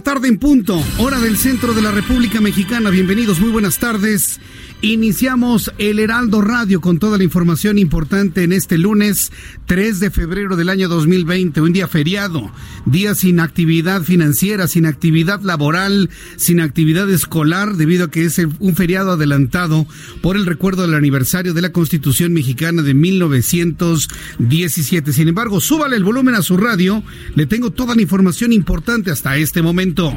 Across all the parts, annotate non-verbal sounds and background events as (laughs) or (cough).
Tarde en punto, hora del centro de la República Mexicana. Bienvenidos, muy buenas tardes. Iniciamos el Heraldo Radio con toda la información importante en este lunes 3 de febrero del año 2020, un día feriado, día sin actividad financiera, sin actividad laboral, sin actividad escolar, debido a que es un feriado adelantado por el recuerdo del aniversario de la Constitución mexicana de 1917. Sin embargo, súbale el volumen a su radio, le tengo toda la información importante hasta este momento.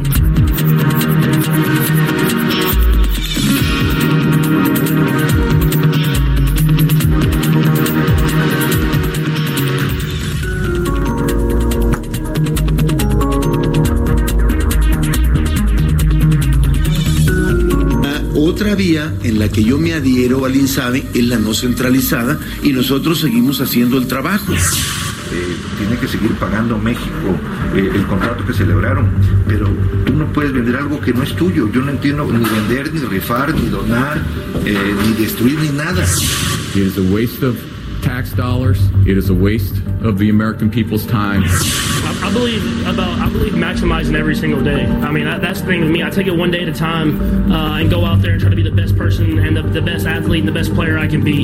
Otra vía en la que yo me adhiero al INSABE es la no centralizada y nosotros seguimos haciendo el trabajo. Eh, tiene que seguir pagando México eh, el contrato que celebraron, pero tú no puedes vender algo que no es tuyo. Yo no entiendo ni vender, ni rifar, ni donar, eh, ni destruir, ni nada. It is a waste of tax dollars. It is a waste of the American people's time. I, I believe about I believe maximizing every single day. I mean that, that's the thing with me. I take it one day at a time uh, and go out there and try to be the best person and the, the best athlete and the best player I can be.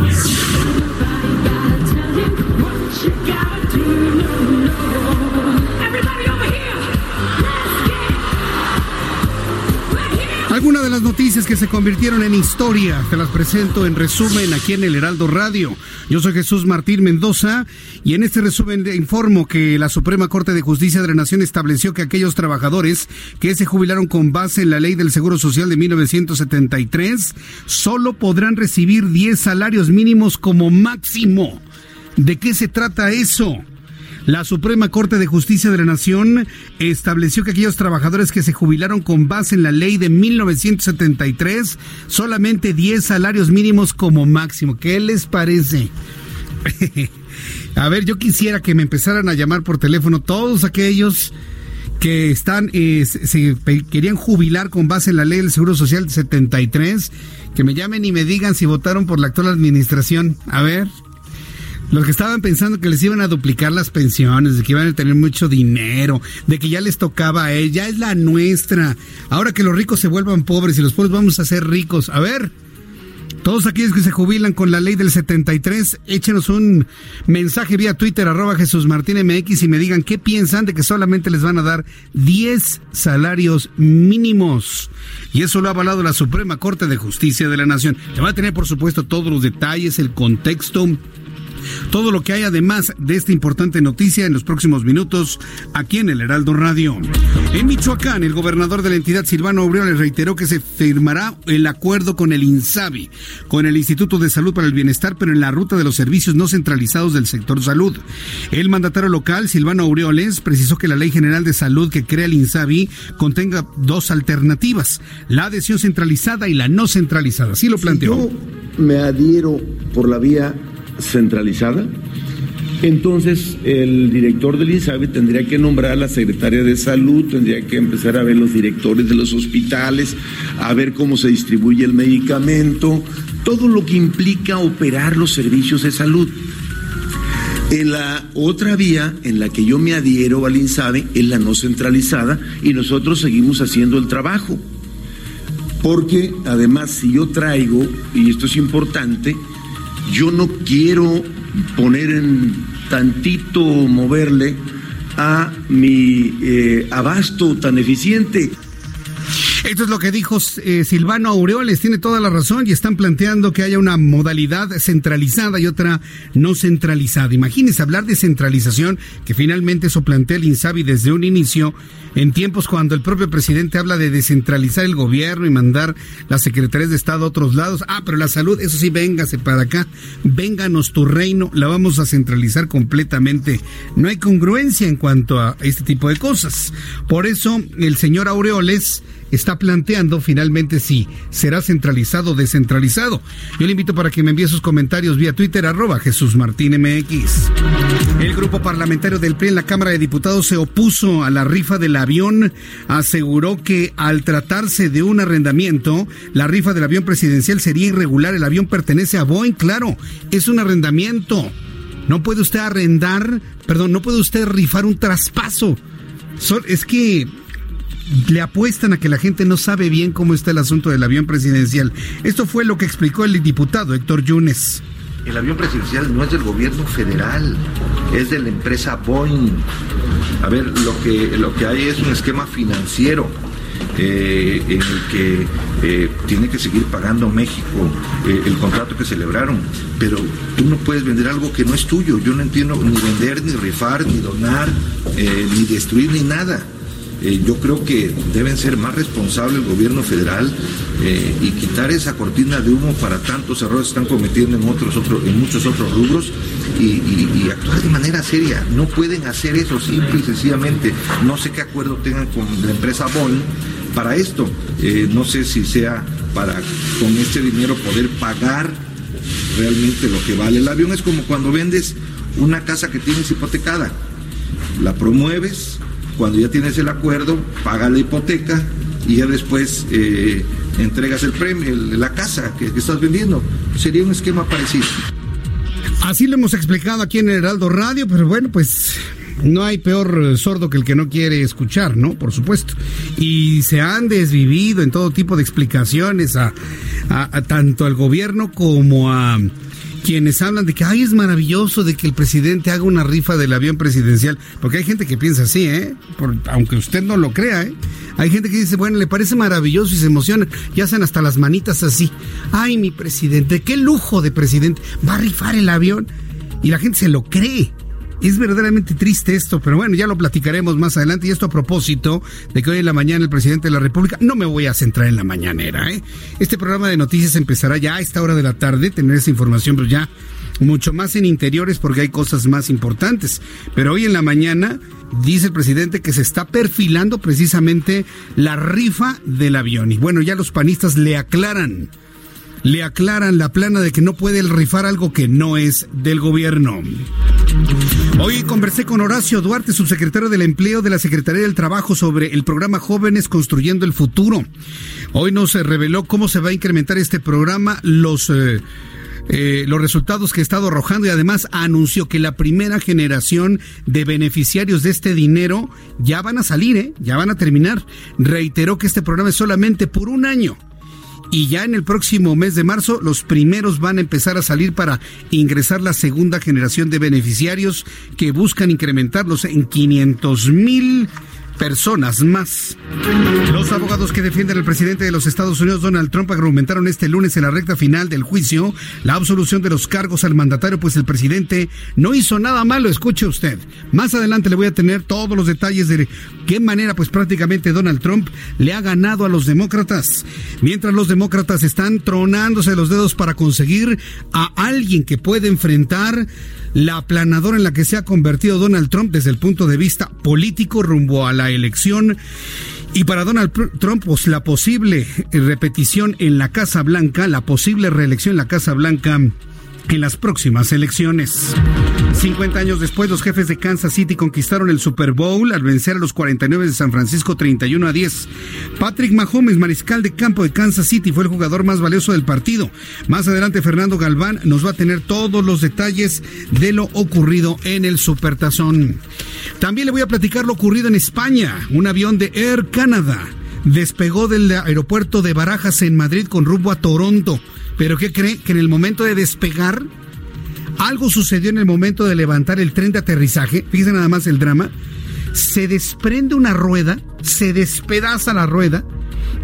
Algunas de las noticias que se convirtieron en historia, te las presento en resumen aquí en el Heraldo Radio. Yo soy Jesús Martín Mendoza y en este resumen informo que la Suprema Corte de Justicia de la Nación estableció que aquellos trabajadores que se jubilaron con base en la ley del Seguro Social de 1973 solo podrán recibir 10 salarios mínimos como máximo. ¿De qué se trata eso? La Suprema Corte de Justicia de la Nación estableció que aquellos trabajadores que se jubilaron con base en la ley de 1973, solamente 10 salarios mínimos como máximo. ¿Qué les parece? (laughs) a ver, yo quisiera que me empezaran a llamar por teléfono todos aquellos que están eh, se, querían jubilar con base en la ley del Seguro Social 73, que me llamen y me digan si votaron por la actual administración. A ver. Los que estaban pensando que les iban a duplicar las pensiones, de que iban a tener mucho dinero, de que ya les tocaba a él, ya es la nuestra. Ahora que los ricos se vuelvan pobres y los pobres vamos a ser ricos. A ver, todos aquellos que se jubilan con la ley del 73, échenos un mensaje vía Twitter, arroba Jesús Martín MX y me digan qué piensan de que solamente les van a dar 10 salarios mínimos. Y eso lo ha avalado la Suprema Corte de Justicia de la Nación. Te va a tener, por supuesto, todos los detalles, el contexto todo lo que hay además de esta importante noticia en los próximos minutos aquí en el Heraldo Radio. En Michoacán, el gobernador de la entidad, Silvano Aureoles, reiteró que se firmará el acuerdo con el INSABI, con el Instituto de Salud para el Bienestar, pero en la ruta de los servicios no centralizados del sector salud. El mandatario local, Silvano Aureoles, precisó que la Ley General de Salud que crea el INSABI contenga dos alternativas, la adhesión centralizada y la no centralizada. Así lo planteó. Si yo me adhiero por la vía centralizada, entonces el director del INSABI tendría que nombrar a la secretaria de salud, tendría que empezar a ver los directores de los hospitales, a ver cómo se distribuye el medicamento, todo lo que implica operar los servicios de salud. En la otra vía en la que yo me adhiero al INSABE es la no centralizada y nosotros seguimos haciendo el trabajo. Porque además si yo traigo, y esto es importante, yo no quiero poner en tantito moverle a mi eh, abasto tan eficiente. Esto es lo que dijo eh, Silvano Aureoles, tiene toda la razón y están planteando que haya una modalidad centralizada y otra no centralizada. Imagínense hablar de centralización, que finalmente eso plantea el INSABI desde un inicio, en tiempos cuando el propio presidente habla de descentralizar el gobierno y mandar las secretarías de Estado a otros lados. Ah, pero la salud, eso sí, véngase para acá, vénganos tu reino, la vamos a centralizar completamente. No hay congruencia en cuanto a este tipo de cosas. Por eso el señor Aureoles está planteando finalmente si será centralizado o descentralizado. Yo le invito para que me envíe sus comentarios vía Twitter arroba Jesús Martín MX. El grupo parlamentario del PRI en la Cámara de Diputados se opuso a la rifa del avión, aseguró que al tratarse de un arrendamiento, la rifa del avión presidencial sería irregular, el avión pertenece a Boeing, claro, es un arrendamiento. No puede usted arrendar, perdón, no puede usted rifar un traspaso. Es que le apuestan a que la gente no sabe bien cómo está el asunto del avión presidencial. Esto fue lo que explicó el diputado Héctor Yunes. El avión presidencial no es del gobierno federal, es de la empresa Boeing. A ver, lo que, lo que hay es un esquema financiero eh, en el que eh, tiene que seguir pagando México eh, el contrato que celebraron. Pero tú no puedes vender algo que no es tuyo. Yo no entiendo ni vender, ni rifar, ni donar, ni destruir, ni nada. Eh, yo creo que deben ser más responsables el gobierno federal eh, y quitar esa cortina de humo para tantos errores que están cometiendo en otros, en muchos otros rubros y, actuar de manera seria. No pueden hacer eso simple y sencillamente. No sé qué acuerdo tengan con la empresa Boeing para esto. Eh, no sé si sea para con este dinero poder pagar realmente lo que vale el avión. Es como cuando vendes una casa que tienes hipotecada. La promueves, cuando ya tienes el acuerdo, paga la hipoteca y ya después eh, entregas el premio, la casa que, estás vendiendo. Sería un esquema parecido. Así lo hemos explicado aquí en el Heraldo Radio, pero bueno, pues no hay peor sordo que el que no quiere escuchar, ¿no? Por supuesto. Y se han desvivido en todo tipo de explicaciones a tanto al gobierno como a quienes hablan de que ay es maravilloso de que el presidente haga una rifa del avión presidencial, porque hay gente que piensa así, ¿eh? aunque usted no lo crea, ¿eh? Hay gente que dice, bueno, le parece maravilloso y se emociona y hacen hasta las manitas así. Ay, mi presidente, qué lujo de presidente, va a rifar el avión y la gente se lo cree. Es verdaderamente triste esto, pero bueno, ya lo platicaremos más adelante. Y esto a propósito de que hoy en la mañana el presidente de la República, no me voy a centrar en la mañanera, ¿eh? Este programa de noticias empezará ya a esta hora de la tarde, tener esa información, pero ya mucho más en interiores porque hay cosas más importantes. Pero hoy en la mañana dice el presidente que se está perfilando precisamente la rifa del avión. Y bueno, ya los panistas le aclaran le aclaran la plana de que no puede rifar algo que no es del gobierno. Hoy conversé con Horacio Duarte, subsecretario del Empleo de la Secretaría del Trabajo, sobre el programa Jóvenes Construyendo el Futuro. Hoy nos reveló cómo se va a incrementar este programa, los... Eh, eh, los resultados que ha estado arrojando y además anunció que la primera generación de beneficiarios de este dinero ya van a salir, ¿eh? ya van a terminar. Reiteró que este programa es solamente por un año y ya en el próximo mes de marzo los primeros van a empezar a salir para ingresar la segunda generación de beneficiarios que buscan incrementarlos en 500 mil personas más. Los abogados que defienden al presidente de los Estados Unidos, Donald Trump, argumentaron este lunes en la recta final del juicio la absolución de los cargos al mandatario, pues el presidente no hizo nada malo, escuche usted. Más adelante le voy a tener todos los detalles de qué manera, pues prácticamente Donald Trump le ha ganado a los demócratas, mientras los demócratas están tronándose los dedos para conseguir a alguien que puede enfrentar la aplanadora en la que se ha convertido Donald Trump desde el punto de vista político rumbo a la elección. Y para Donald Trump, pues la posible repetición en la Casa Blanca, la posible reelección en la Casa Blanca en las próximas elecciones. 50 años después, los jefes de Kansas City conquistaron el Super Bowl al vencer a los 49 de San Francisco 31 a 10. Patrick Mahomes, mariscal de campo de Kansas City, fue el jugador más valioso del partido. Más adelante, Fernando Galván nos va a tener todos los detalles de lo ocurrido en el Supertazón. También le voy a platicar lo ocurrido en España. Un avión de Air Canada despegó del aeropuerto de Barajas en Madrid con rumbo a Toronto. Pero ¿qué cree? Que en el momento de despegar, algo sucedió en el momento de levantar el tren de aterrizaje. Fíjense nada más el drama. Se desprende una rueda, se despedaza la rueda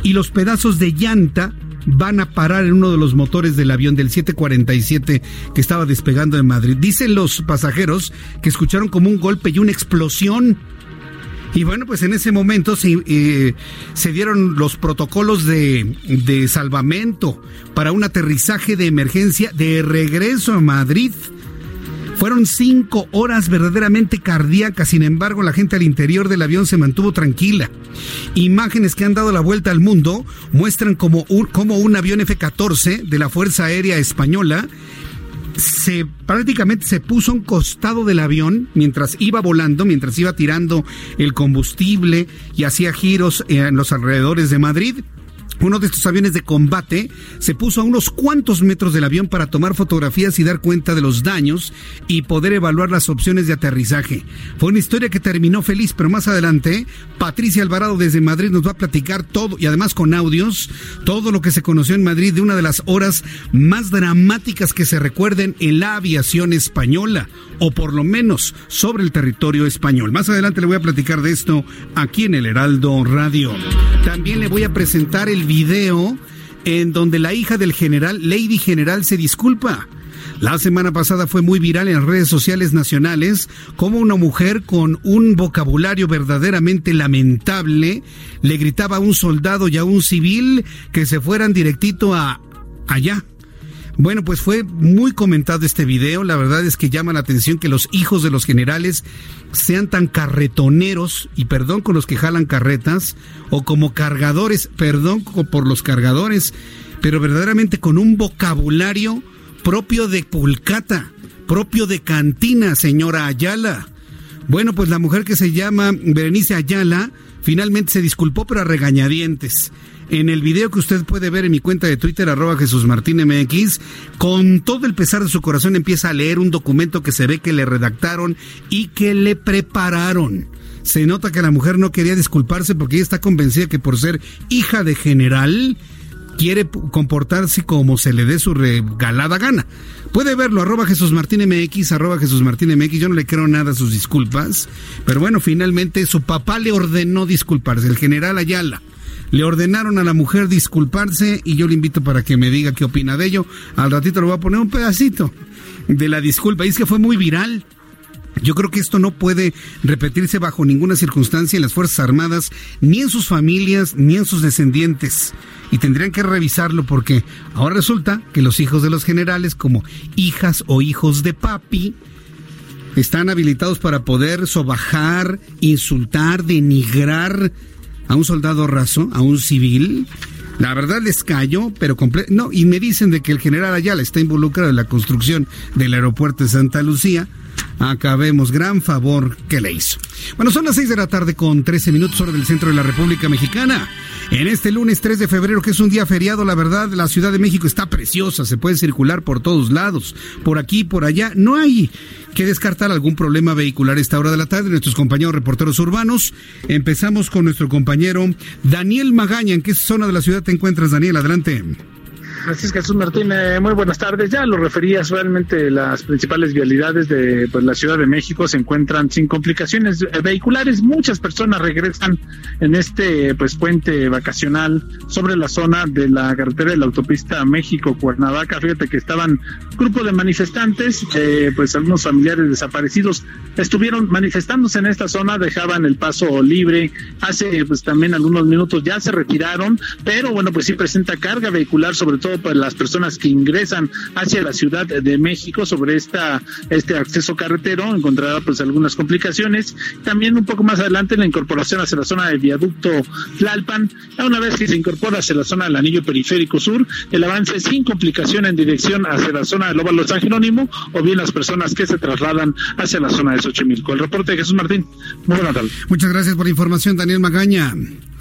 y los pedazos de llanta van a parar en uno de los motores del avión del 747 que estaba despegando en Madrid. Dicen los pasajeros que escucharon como un golpe y una explosión y bueno, pues en ese momento se, eh, se dieron los protocolos de, de salvamento para un aterrizaje de emergencia de regreso a Madrid. Fueron cinco horas verdaderamente cardíacas, sin embargo la gente al interior del avión se mantuvo tranquila. Imágenes que han dado la vuelta al mundo muestran como un, como un avión F-14 de la Fuerza Aérea Española se prácticamente se puso a un costado del avión mientras iba volando, mientras iba tirando el combustible y hacía giros en los alrededores de Madrid. Uno de estos aviones de combate se puso a unos cuantos metros del avión para tomar fotografías y dar cuenta de los daños y poder evaluar las opciones de aterrizaje. Fue una historia que terminó feliz, pero más adelante Patricia Alvarado desde Madrid nos va a platicar todo y además con audios, todo lo que se conoció en Madrid de una de las horas más dramáticas que se recuerden en la aviación española o por lo menos sobre el territorio español. Más adelante le voy a platicar de esto aquí en el Heraldo Radio. También le voy a presentar el video en donde la hija del general, Lady General, se disculpa. La semana pasada fue muy viral en redes sociales nacionales como una mujer con un vocabulario verdaderamente lamentable le gritaba a un soldado y a un civil que se fueran directito a allá, bueno, pues fue muy comentado este video. La verdad es que llama la atención que los hijos de los generales sean tan carretoneros, y perdón con los que jalan carretas, o como cargadores, perdón por los cargadores, pero verdaderamente con un vocabulario propio de pulcata, propio de cantina, señora Ayala. Bueno, pues la mujer que se llama Berenice Ayala finalmente se disculpó, pero a regañadientes en el video que usted puede ver en mi cuenta de Twitter, arroba Jesús Martín MX, con todo el pesar de su corazón empieza a leer un documento que se ve que le redactaron y que le prepararon. Se nota que la mujer no quería disculparse porque ella está convencida que por ser hija de general quiere comportarse como se le dé su regalada gana. Puede verlo, arroba Jesús Martín MX, arroba Jesús Martín MX. Yo no le creo nada a sus disculpas. Pero bueno, finalmente su papá le ordenó disculparse, el general Ayala. Le ordenaron a la mujer disculparse y yo le invito para que me diga qué opina de ello. Al ratito le voy a poner un pedacito de la disculpa. Y es que fue muy viral. Yo creo que esto no puede repetirse bajo ninguna circunstancia en las Fuerzas Armadas, ni en sus familias, ni en sus descendientes. Y tendrían que revisarlo porque ahora resulta que los hijos de los generales, como hijas o hijos de papi, están habilitados para poder sobajar, insultar, denigrar a un soldado raso, a un civil. La verdad les cayó, pero. No, y me dicen de que el general Ayala está involucrado en la construcción del aeropuerto de Santa Lucía. Acabemos, gran favor que le hizo. Bueno, son las 6 de la tarde con 13 minutos hora del centro de la República Mexicana. En este lunes 3 de febrero, que es un día feriado, la verdad, la Ciudad de México está preciosa, se puede circular por todos lados, por aquí, por allá. No hay que descartar algún problema vehicular a esta hora de la tarde. Nuestros compañeros reporteros urbanos. Empezamos con nuestro compañero Daniel Magaña. ¿En qué zona de la ciudad te encuentras, Daniel? Adelante. Así es, Jesús Martín, eh, muy buenas tardes. Ya lo referías, realmente las principales vialidades de pues, la Ciudad de México se encuentran sin complicaciones eh, vehiculares. Muchas personas regresan en este pues puente vacacional sobre la zona de la carretera de la autopista México-Cuernavaca. Fíjate que estaban grupo de manifestantes, eh, pues algunos familiares desaparecidos estuvieron manifestándose en esta zona, dejaban el paso libre. Hace pues también algunos minutos ya se retiraron, pero bueno, pues sí presenta carga vehicular, sobre todo para las personas que ingresan hacia la Ciudad de México sobre esta este acceso carretero encontrará pues algunas complicaciones. También un poco más adelante la incorporación hacia la zona del viaducto Tlalpan, una vez que se incorpora hacia la zona del anillo periférico sur, el avance sin complicación en dirección hacia la zona del Óvalo San Jerónimo o bien las personas que se trasladan hacia la zona de Xochimilco. El reporte de Jesús Martín. Muy buena tarde. Muchas gracias por la información, Daniel Magaña.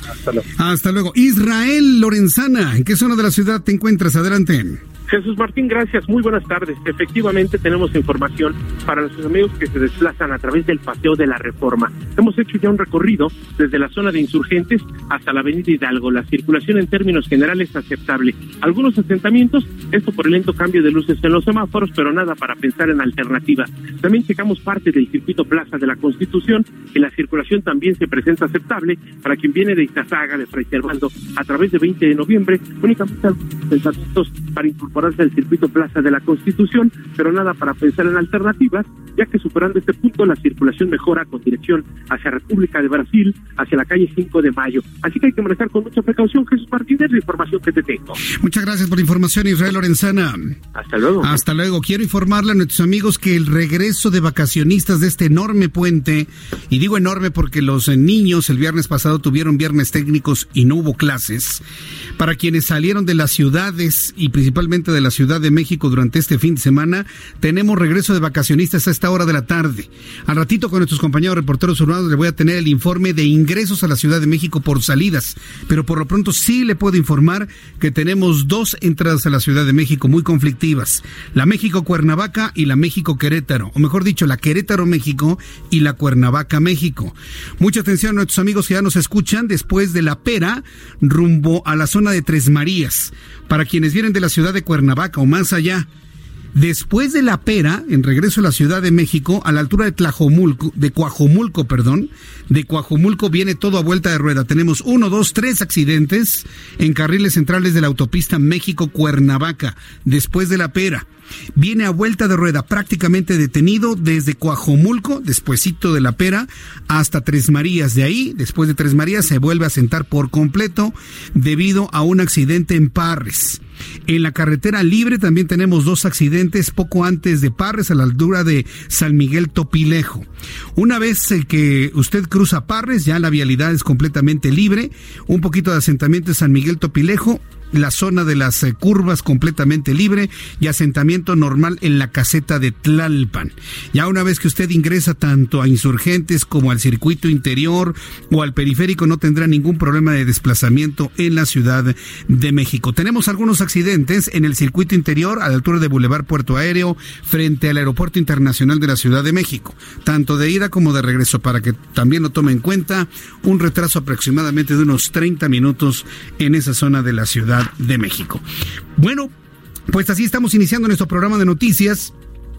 Hasta luego. Hasta luego. Israel Lorenzana, ¿en qué zona de la ciudad te encuentras? Adelante. Jesús Martín, gracias. Muy buenas tardes. Efectivamente, tenemos información para nuestros amigos que se desplazan a través del Paseo de la Reforma. Hemos hecho ya un recorrido desde la zona de insurgentes hasta la Avenida Hidalgo. La circulación en términos generales es aceptable. Algunos asentamientos, esto por el lento cambio de luces en los semáforos, pero nada para pensar en alternativas. También checamos parte del circuito Plaza de la Constitución, y la circulación también se presenta aceptable para quien viene de Itazaga, de Fray Servando, a través de 20 de noviembre, únicamente algunos para incorporar el circuito Plaza de la Constitución, pero nada para pensar en alternativas, ya que superando este punto la circulación mejora con dirección hacia República de Brasil, hacia la calle 5 de Mayo. Así que hay que manejar con mucha precaución, Jesús Martínez, la información que te tengo. Muchas gracias por la información, Israel Lorenzana. Hasta luego. Hasta luego. Quiero informarle a nuestros amigos que el regreso de vacacionistas de este enorme puente, y digo enorme porque los niños el viernes pasado tuvieron viernes técnicos y no hubo clases, para quienes salieron de las ciudades y principalmente de la Ciudad de México durante este fin de semana, tenemos regreso de vacacionistas a esta hora de la tarde. Al ratito con nuestros compañeros reporteros urbanos le voy a tener el informe de ingresos a la Ciudad de México por salidas, pero por lo pronto sí le puedo informar que tenemos dos entradas a la Ciudad de México muy conflictivas, la México Cuernavaca y la México Querétaro, o mejor dicho, la Querétaro México y la Cuernavaca México. Mucha atención a nuestros amigos que ya nos escuchan después de la pera rumbo a la zona de Tres Marías. Para quienes vienen de la ciudad de Cuernavaca o más allá, Después de la pera, en regreso a la Ciudad de México, a la altura de Tlajomulco, de Coajomulco, perdón, de Coajomulco viene todo a vuelta de rueda. Tenemos uno, dos, tres accidentes en carriles centrales de la autopista México-Cuernavaca, después de la pera. Viene a vuelta de rueda, prácticamente detenido desde Coajomulco, despuesito de la pera, hasta Tres Marías. De ahí, después de Tres Marías, se vuelve a sentar por completo debido a un accidente en Parres. En la carretera libre también tenemos dos accidentes poco antes de Parres, a la altura de San Miguel Topilejo. Una vez que usted cruza Parres, ya la vialidad es completamente libre. Un poquito de asentamiento de San Miguel Topilejo, la zona de las eh, curvas completamente libre y asentamiento normal en la caseta de Tlalpan. Ya una vez que usted ingresa tanto a insurgentes como al circuito interior o al periférico no tendrá ningún problema de desplazamiento en la Ciudad de México. Tenemos algunos accidentes en el circuito interior a la altura de Boulevard Puerto Aéreo frente al Aeropuerto Internacional de la Ciudad de México, tanto de ida como de regreso para que también lo tome en cuenta un retraso aproximadamente de unos 30 minutos en esa zona de la de México. Bueno, pues así estamos iniciando nuestro programa de noticias.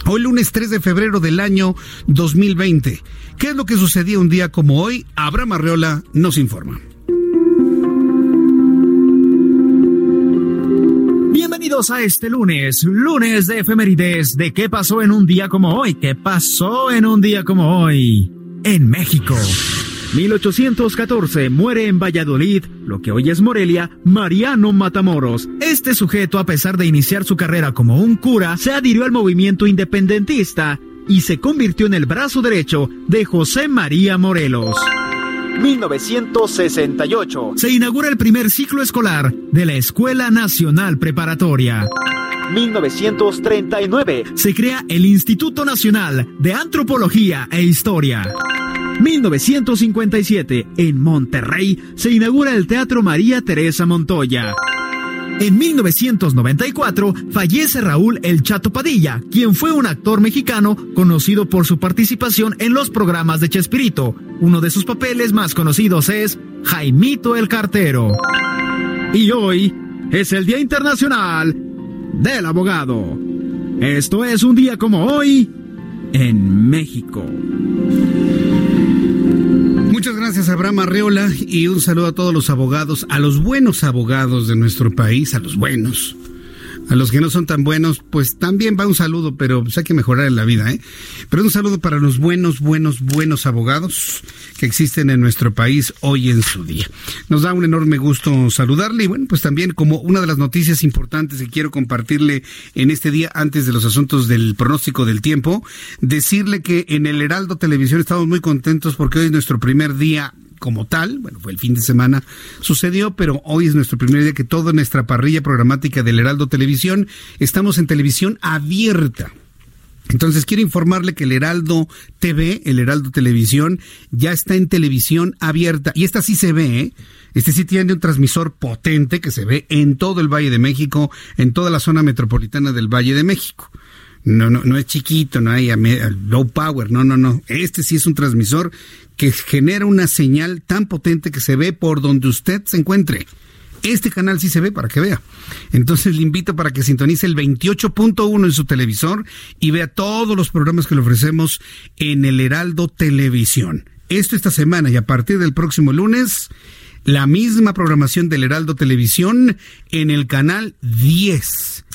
Hoy lunes 3 de febrero del año 2020. ¿Qué es lo que sucedía un día como hoy? Abraham Arreola nos informa. Bienvenidos a este lunes, lunes de efemérides de qué pasó en un día como hoy, qué pasó en un día como hoy en México. 1814 muere en Valladolid, lo que hoy es Morelia, Mariano Matamoros. Este sujeto, a pesar de iniciar su carrera como un cura, se adhirió al movimiento independentista y se convirtió en el brazo derecho de José María Morelos. 1968. Se inaugura el primer ciclo escolar de la Escuela Nacional Preparatoria. 1939. Se crea el Instituto Nacional de Antropología e Historia. 1957, en Monterrey, se inaugura el Teatro María Teresa Montoya. En 1994 fallece Raúl El Chato Padilla, quien fue un actor mexicano conocido por su participación en los programas de Chespirito. Uno de sus papeles más conocidos es Jaimito el Cartero. Y hoy es el Día Internacional del Abogado. Esto es un día como hoy en México. Muchas gracias, Abraham Arreola, y un saludo a todos los abogados, a los buenos abogados de nuestro país, a los buenos. A los que no son tan buenos, pues también va un saludo, pero pues hay que mejorar en la vida, ¿eh? Pero un saludo para los buenos, buenos, buenos abogados que existen en nuestro país hoy en su día. Nos da un enorme gusto saludarle y bueno, pues también como una de las noticias importantes que quiero compartirle en este día antes de los asuntos del pronóstico del tiempo, decirle que en el Heraldo Televisión estamos muy contentos porque hoy es nuestro primer día como tal, bueno, fue el fin de semana, sucedió, pero hoy es nuestro primer día que toda nuestra parrilla programática del Heraldo Televisión estamos en televisión abierta. Entonces quiero informarle que el Heraldo TV, el Heraldo Televisión, ya está en televisión abierta. Y esta sí se ve, ¿eh? Este sí tiene un transmisor potente que se ve en todo el Valle de México, en toda la zona metropolitana del Valle de México. No, no, no es chiquito, no hay low power, no, no, no. Este sí es un transmisor que genera una señal tan potente que se ve por donde usted se encuentre. Este canal sí se ve para que vea. Entonces le invito para que sintonice el 28.1 en su televisor y vea todos los programas que le ofrecemos en el Heraldo Televisión. Esto esta semana y a partir del próximo lunes, la misma programación del Heraldo Televisión en el canal 10.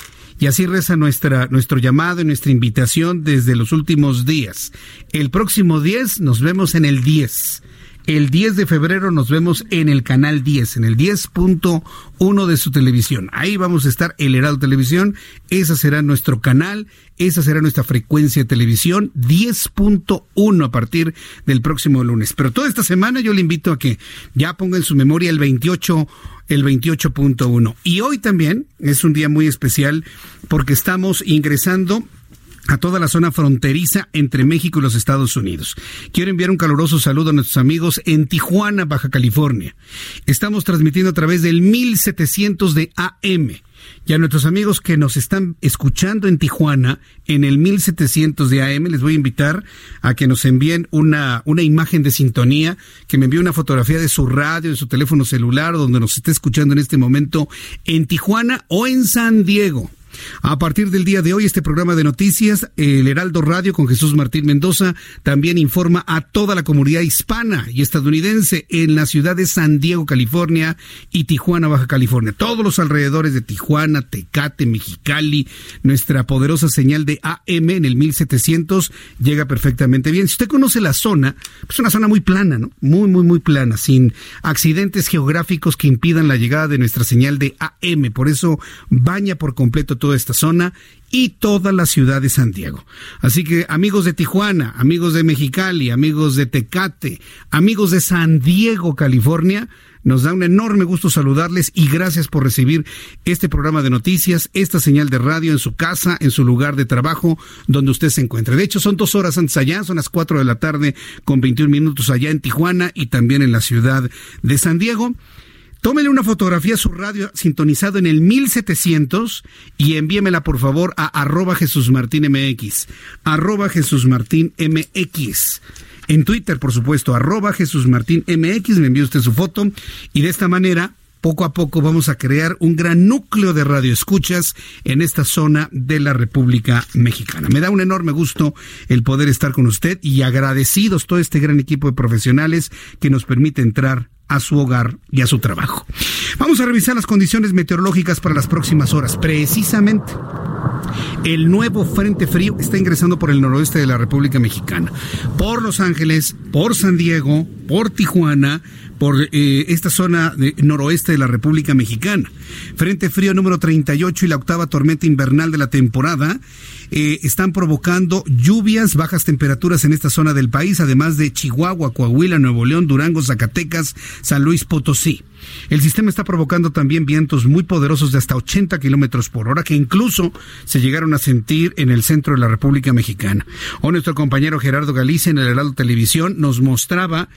Y así reza nuestra, nuestro llamado y nuestra invitación desde los últimos días. El próximo 10 nos vemos en el 10. El 10 de febrero nos vemos en el canal 10, en el 10.1 de su televisión. Ahí vamos a estar el Heraldo Televisión. Esa será nuestro canal, esa será nuestra frecuencia de televisión, 10.1 a partir del próximo lunes. Pero toda esta semana yo le invito a que ya ponga en su memoria el 28 el 28.1. Y hoy también es un día muy especial porque estamos ingresando a toda la zona fronteriza entre México y los Estados Unidos. Quiero enviar un caluroso saludo a nuestros amigos en Tijuana, Baja California. Estamos transmitiendo a través del 1700 de AM. Y a nuestros amigos que nos están escuchando en Tijuana, en el 1700 de AM, les voy a invitar a que nos envíen una, una imagen de sintonía, que me envíe una fotografía de su radio, de su teléfono celular, donde nos esté escuchando en este momento en Tijuana o en San Diego. A partir del día de hoy, este programa de noticias, el Heraldo Radio con Jesús Martín Mendoza, también informa a toda la comunidad hispana y estadounidense en la ciudad de San Diego, California y Tijuana, Baja California. Todos los alrededores de Tijuana, Tecate, Mexicali, nuestra poderosa señal de AM en el 1700 llega perfectamente bien. Si usted conoce la zona, es pues una zona muy plana, ¿no? Muy, muy, muy plana, sin accidentes geográficos que impidan la llegada de nuestra señal de AM. Por eso baña por completo toda esta zona y toda la ciudad de San Diego. Así que amigos de Tijuana, amigos de Mexicali, amigos de Tecate, amigos de San Diego, California, nos da un enorme gusto saludarles y gracias por recibir este programa de noticias, esta señal de radio en su casa, en su lugar de trabajo, donde usted se encuentre. De hecho, son dos horas antes allá, son las cuatro de la tarde con 21 minutos allá en Tijuana y también en la ciudad de San Diego. Tómele una fotografía a su radio sintonizado en el 1700 y envíemela por favor a arroba Jesús MX. Arroba Jesús MX. En Twitter, por supuesto, arroba Jesús MX, me envía usted su foto y de esta manera poco a poco vamos a crear un gran núcleo de radioescuchas en esta zona de la República Mexicana. Me da un enorme gusto el poder estar con usted y agradecidos todo este gran equipo de profesionales que nos permite entrar a su hogar y a su trabajo. Vamos a revisar las condiciones meteorológicas para las próximas horas. Precisamente, el nuevo Frente Frío está ingresando por el noroeste de la República Mexicana, por Los Ángeles, por San Diego, por Tijuana, por eh, esta zona de noroeste de la República Mexicana. Frente Frío número 38 y la octava tormenta invernal de la temporada eh, están provocando lluvias, bajas temperaturas en esta zona del país, además de Chihuahua, Coahuila, Nuevo León, Durango, Zacatecas, San Luis Potosí. El sistema está provocando también vientos muy poderosos de hasta 80 kilómetros por hora, que incluso se llegaron a sentir en el centro de la República Mexicana. O nuestro compañero Gerardo Galicia en el Heraldo Televisión nos mostraba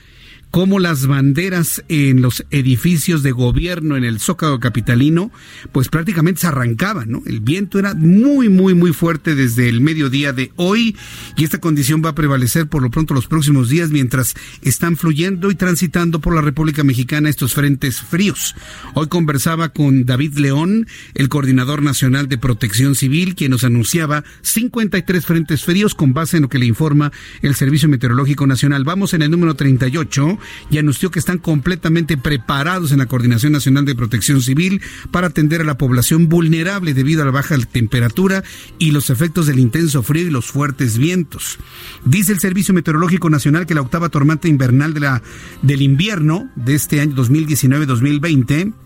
cómo las banderas en los edificios de gobierno en el Zócalo capitalino, pues prácticamente se arrancaban, ¿no? El viento era muy, muy, muy fuerte desde el mediodía de hoy y esta condición va a prevalecer por lo pronto los próximos días mientras están fluyendo y transitando por la República Mexicana estos frentes fríos. Hoy conversaba con David León, el coordinador nacional de protección civil, quien nos anunciaba 53 frentes fríos con base en lo que le informa el Servicio Meteorológico Nacional. Vamos en el número 38 y anunció que están completamente preparados en la Coordinación Nacional de Protección Civil para atender a la población vulnerable debido a la baja temperatura y los efectos del intenso frío y los fuertes vientos. Dice el Servicio Meteorológico Nacional que la octava tormenta invernal de la, del invierno de este año 2019-2020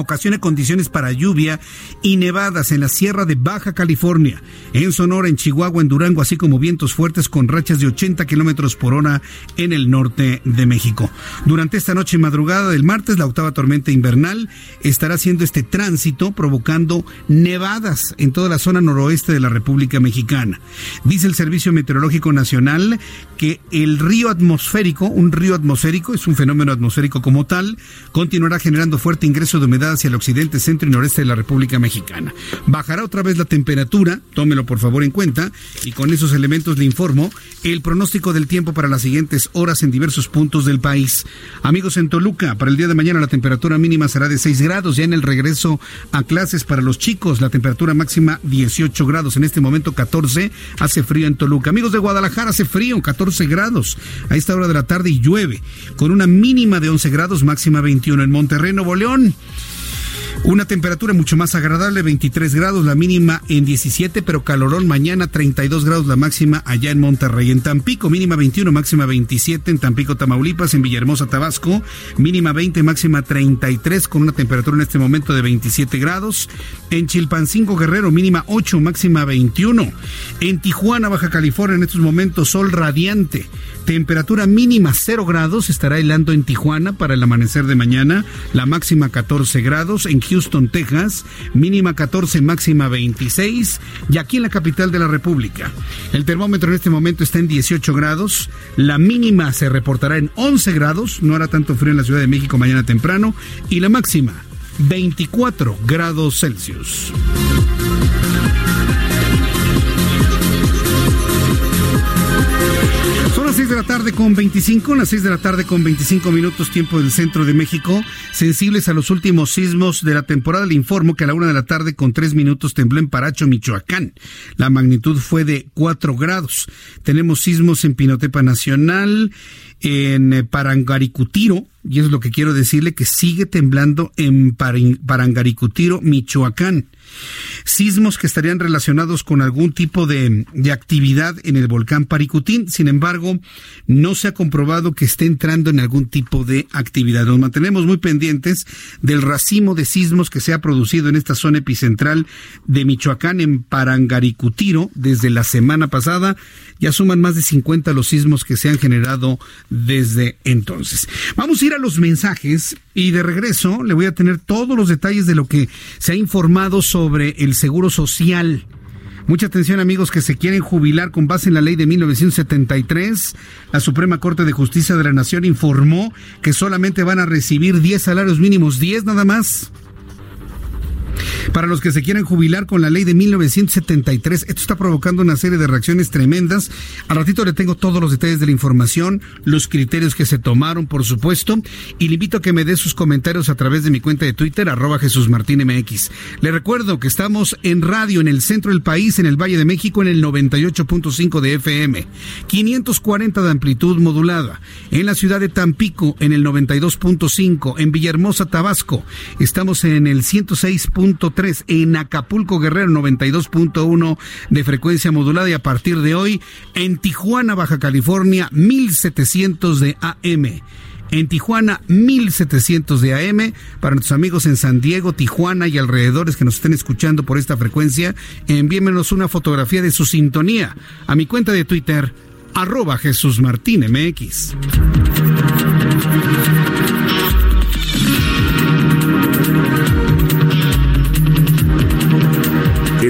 ocasiona condiciones para lluvia y nevadas en la Sierra de Baja California, en Sonora, en Chihuahua, en Durango, así como vientos fuertes con rachas de 80 kilómetros por hora en el norte de México. Durante esta noche y madrugada del martes, la octava tormenta invernal estará haciendo este tránsito, provocando nevadas en toda la zona noroeste de la República Mexicana. Dice el Servicio Meteorológico Nacional que el río atmosférico, un río atmosférico, es un fenómeno atmosférico como tal, continuará generando fuerte ingreso de humedad hacia el occidente, centro y noreste de la República Mexicana. Bajará otra vez la temperatura, tómelo por favor en cuenta, y con esos elementos le informo el pronóstico del tiempo para las siguientes horas en diversos puntos del país. Amigos en Toluca, para el día de mañana la temperatura mínima será de 6 grados, ya en el regreso a clases para los chicos, la temperatura máxima 18 grados, en este momento 14, hace frío en Toluca. Amigos de Guadalajara, hace frío, 14 grados, a esta hora de la tarde y llueve, con una mínima de 11 grados, máxima 21 en Monterrey, Nuevo León. Una temperatura mucho más agradable, 23 grados, la mínima en 17, pero calorón mañana, 32 grados la máxima allá en Monterrey. En Tampico, mínima 21, máxima 27, en Tampico, Tamaulipas, en Villahermosa, Tabasco, mínima 20, máxima 33, con una temperatura en este momento de 27 grados. En Chilpancingo, Guerrero, mínima 8, máxima 21. En Tijuana, Baja California, en estos momentos, sol radiante. Temperatura mínima 0 grados, estará helando en Tijuana para el amanecer de mañana, la máxima 14 grados. En Houston, Texas, mínima 14, máxima 26, y aquí en la capital de la República. El termómetro en este momento está en 18 grados, la mínima se reportará en 11 grados, no hará tanto frío en la Ciudad de México mañana temprano, y la máxima 24 grados Celsius. De la tarde con 25, las 6 de la tarde con 25 minutos tiempo del centro de México. Sensibles a los últimos sismos de la temporada, le informo que a la una de la tarde con 3 minutos tembló en Paracho, Michoacán. La magnitud fue de 4 grados. Tenemos sismos en Pinotepa Nacional, en eh, Parangaricutiro, y es lo que quiero decirle que sigue temblando en Parangaricutiro, Michoacán. Sismos que estarían relacionados con algún tipo de, de, actividad en el volcán Paricutín. Sin embargo, no se ha comprobado que esté entrando en algún tipo de actividad. Nos mantenemos muy pendientes del racimo de sismos que se ha producido en esta zona epicentral de Michoacán, en Parangaricutiro, desde la semana pasada. Ya suman más de 50 los sismos que se han generado desde entonces. Vamos a ir a los mensajes y de regreso le voy a tener todos los detalles de lo que se ha informado sobre el seguro social. Mucha atención amigos que se quieren jubilar con base en la ley de 1973. La Suprema Corte de Justicia de la Nación informó que solamente van a recibir 10 salarios mínimos, 10 nada más. Para los que se quieren jubilar con la ley de 1973, esto está provocando una serie de reacciones tremendas. Al ratito le tengo todos los detalles de la información, los criterios que se tomaron, por supuesto, y le invito a que me dé sus comentarios a través de mi cuenta de Twitter, arroba Jesús Martín MX. Le recuerdo que estamos en radio en el centro del país, en el Valle de México, en el 98.5 de FM, 540 de amplitud modulada, en la ciudad de Tampico, en el 92.5, en Villahermosa, Tabasco, estamos en el 106 en Acapulco Guerrero 92.1 de frecuencia modulada y a partir de hoy en Tijuana, Baja California 1700 de AM. En Tijuana, 1700 de AM. Para nuestros amigos en San Diego, Tijuana y alrededores que nos estén escuchando por esta frecuencia, envíenmenos una fotografía de su sintonía a mi cuenta de Twitter, arroba Jesús Martín MX.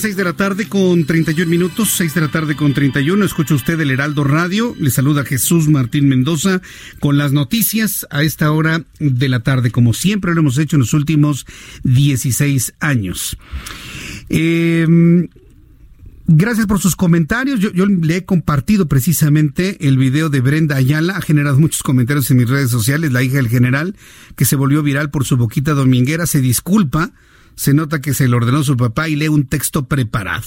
Seis de la tarde con 31 minutos, seis de la tarde con 31. Escucha usted el Heraldo Radio. Le saluda Jesús Martín Mendoza con las noticias a esta hora de la tarde, como siempre lo hemos hecho en los últimos 16 años. Em, gracias por sus comentarios. Yo, yo, le he compartido precisamente el video de Brenda Ayala. Ha generado muchos comentarios en mis redes sociales. La hija del general, que se volvió viral por su boquita dominguera, se disculpa se nota que se le ordenó su papá y lee un texto preparado.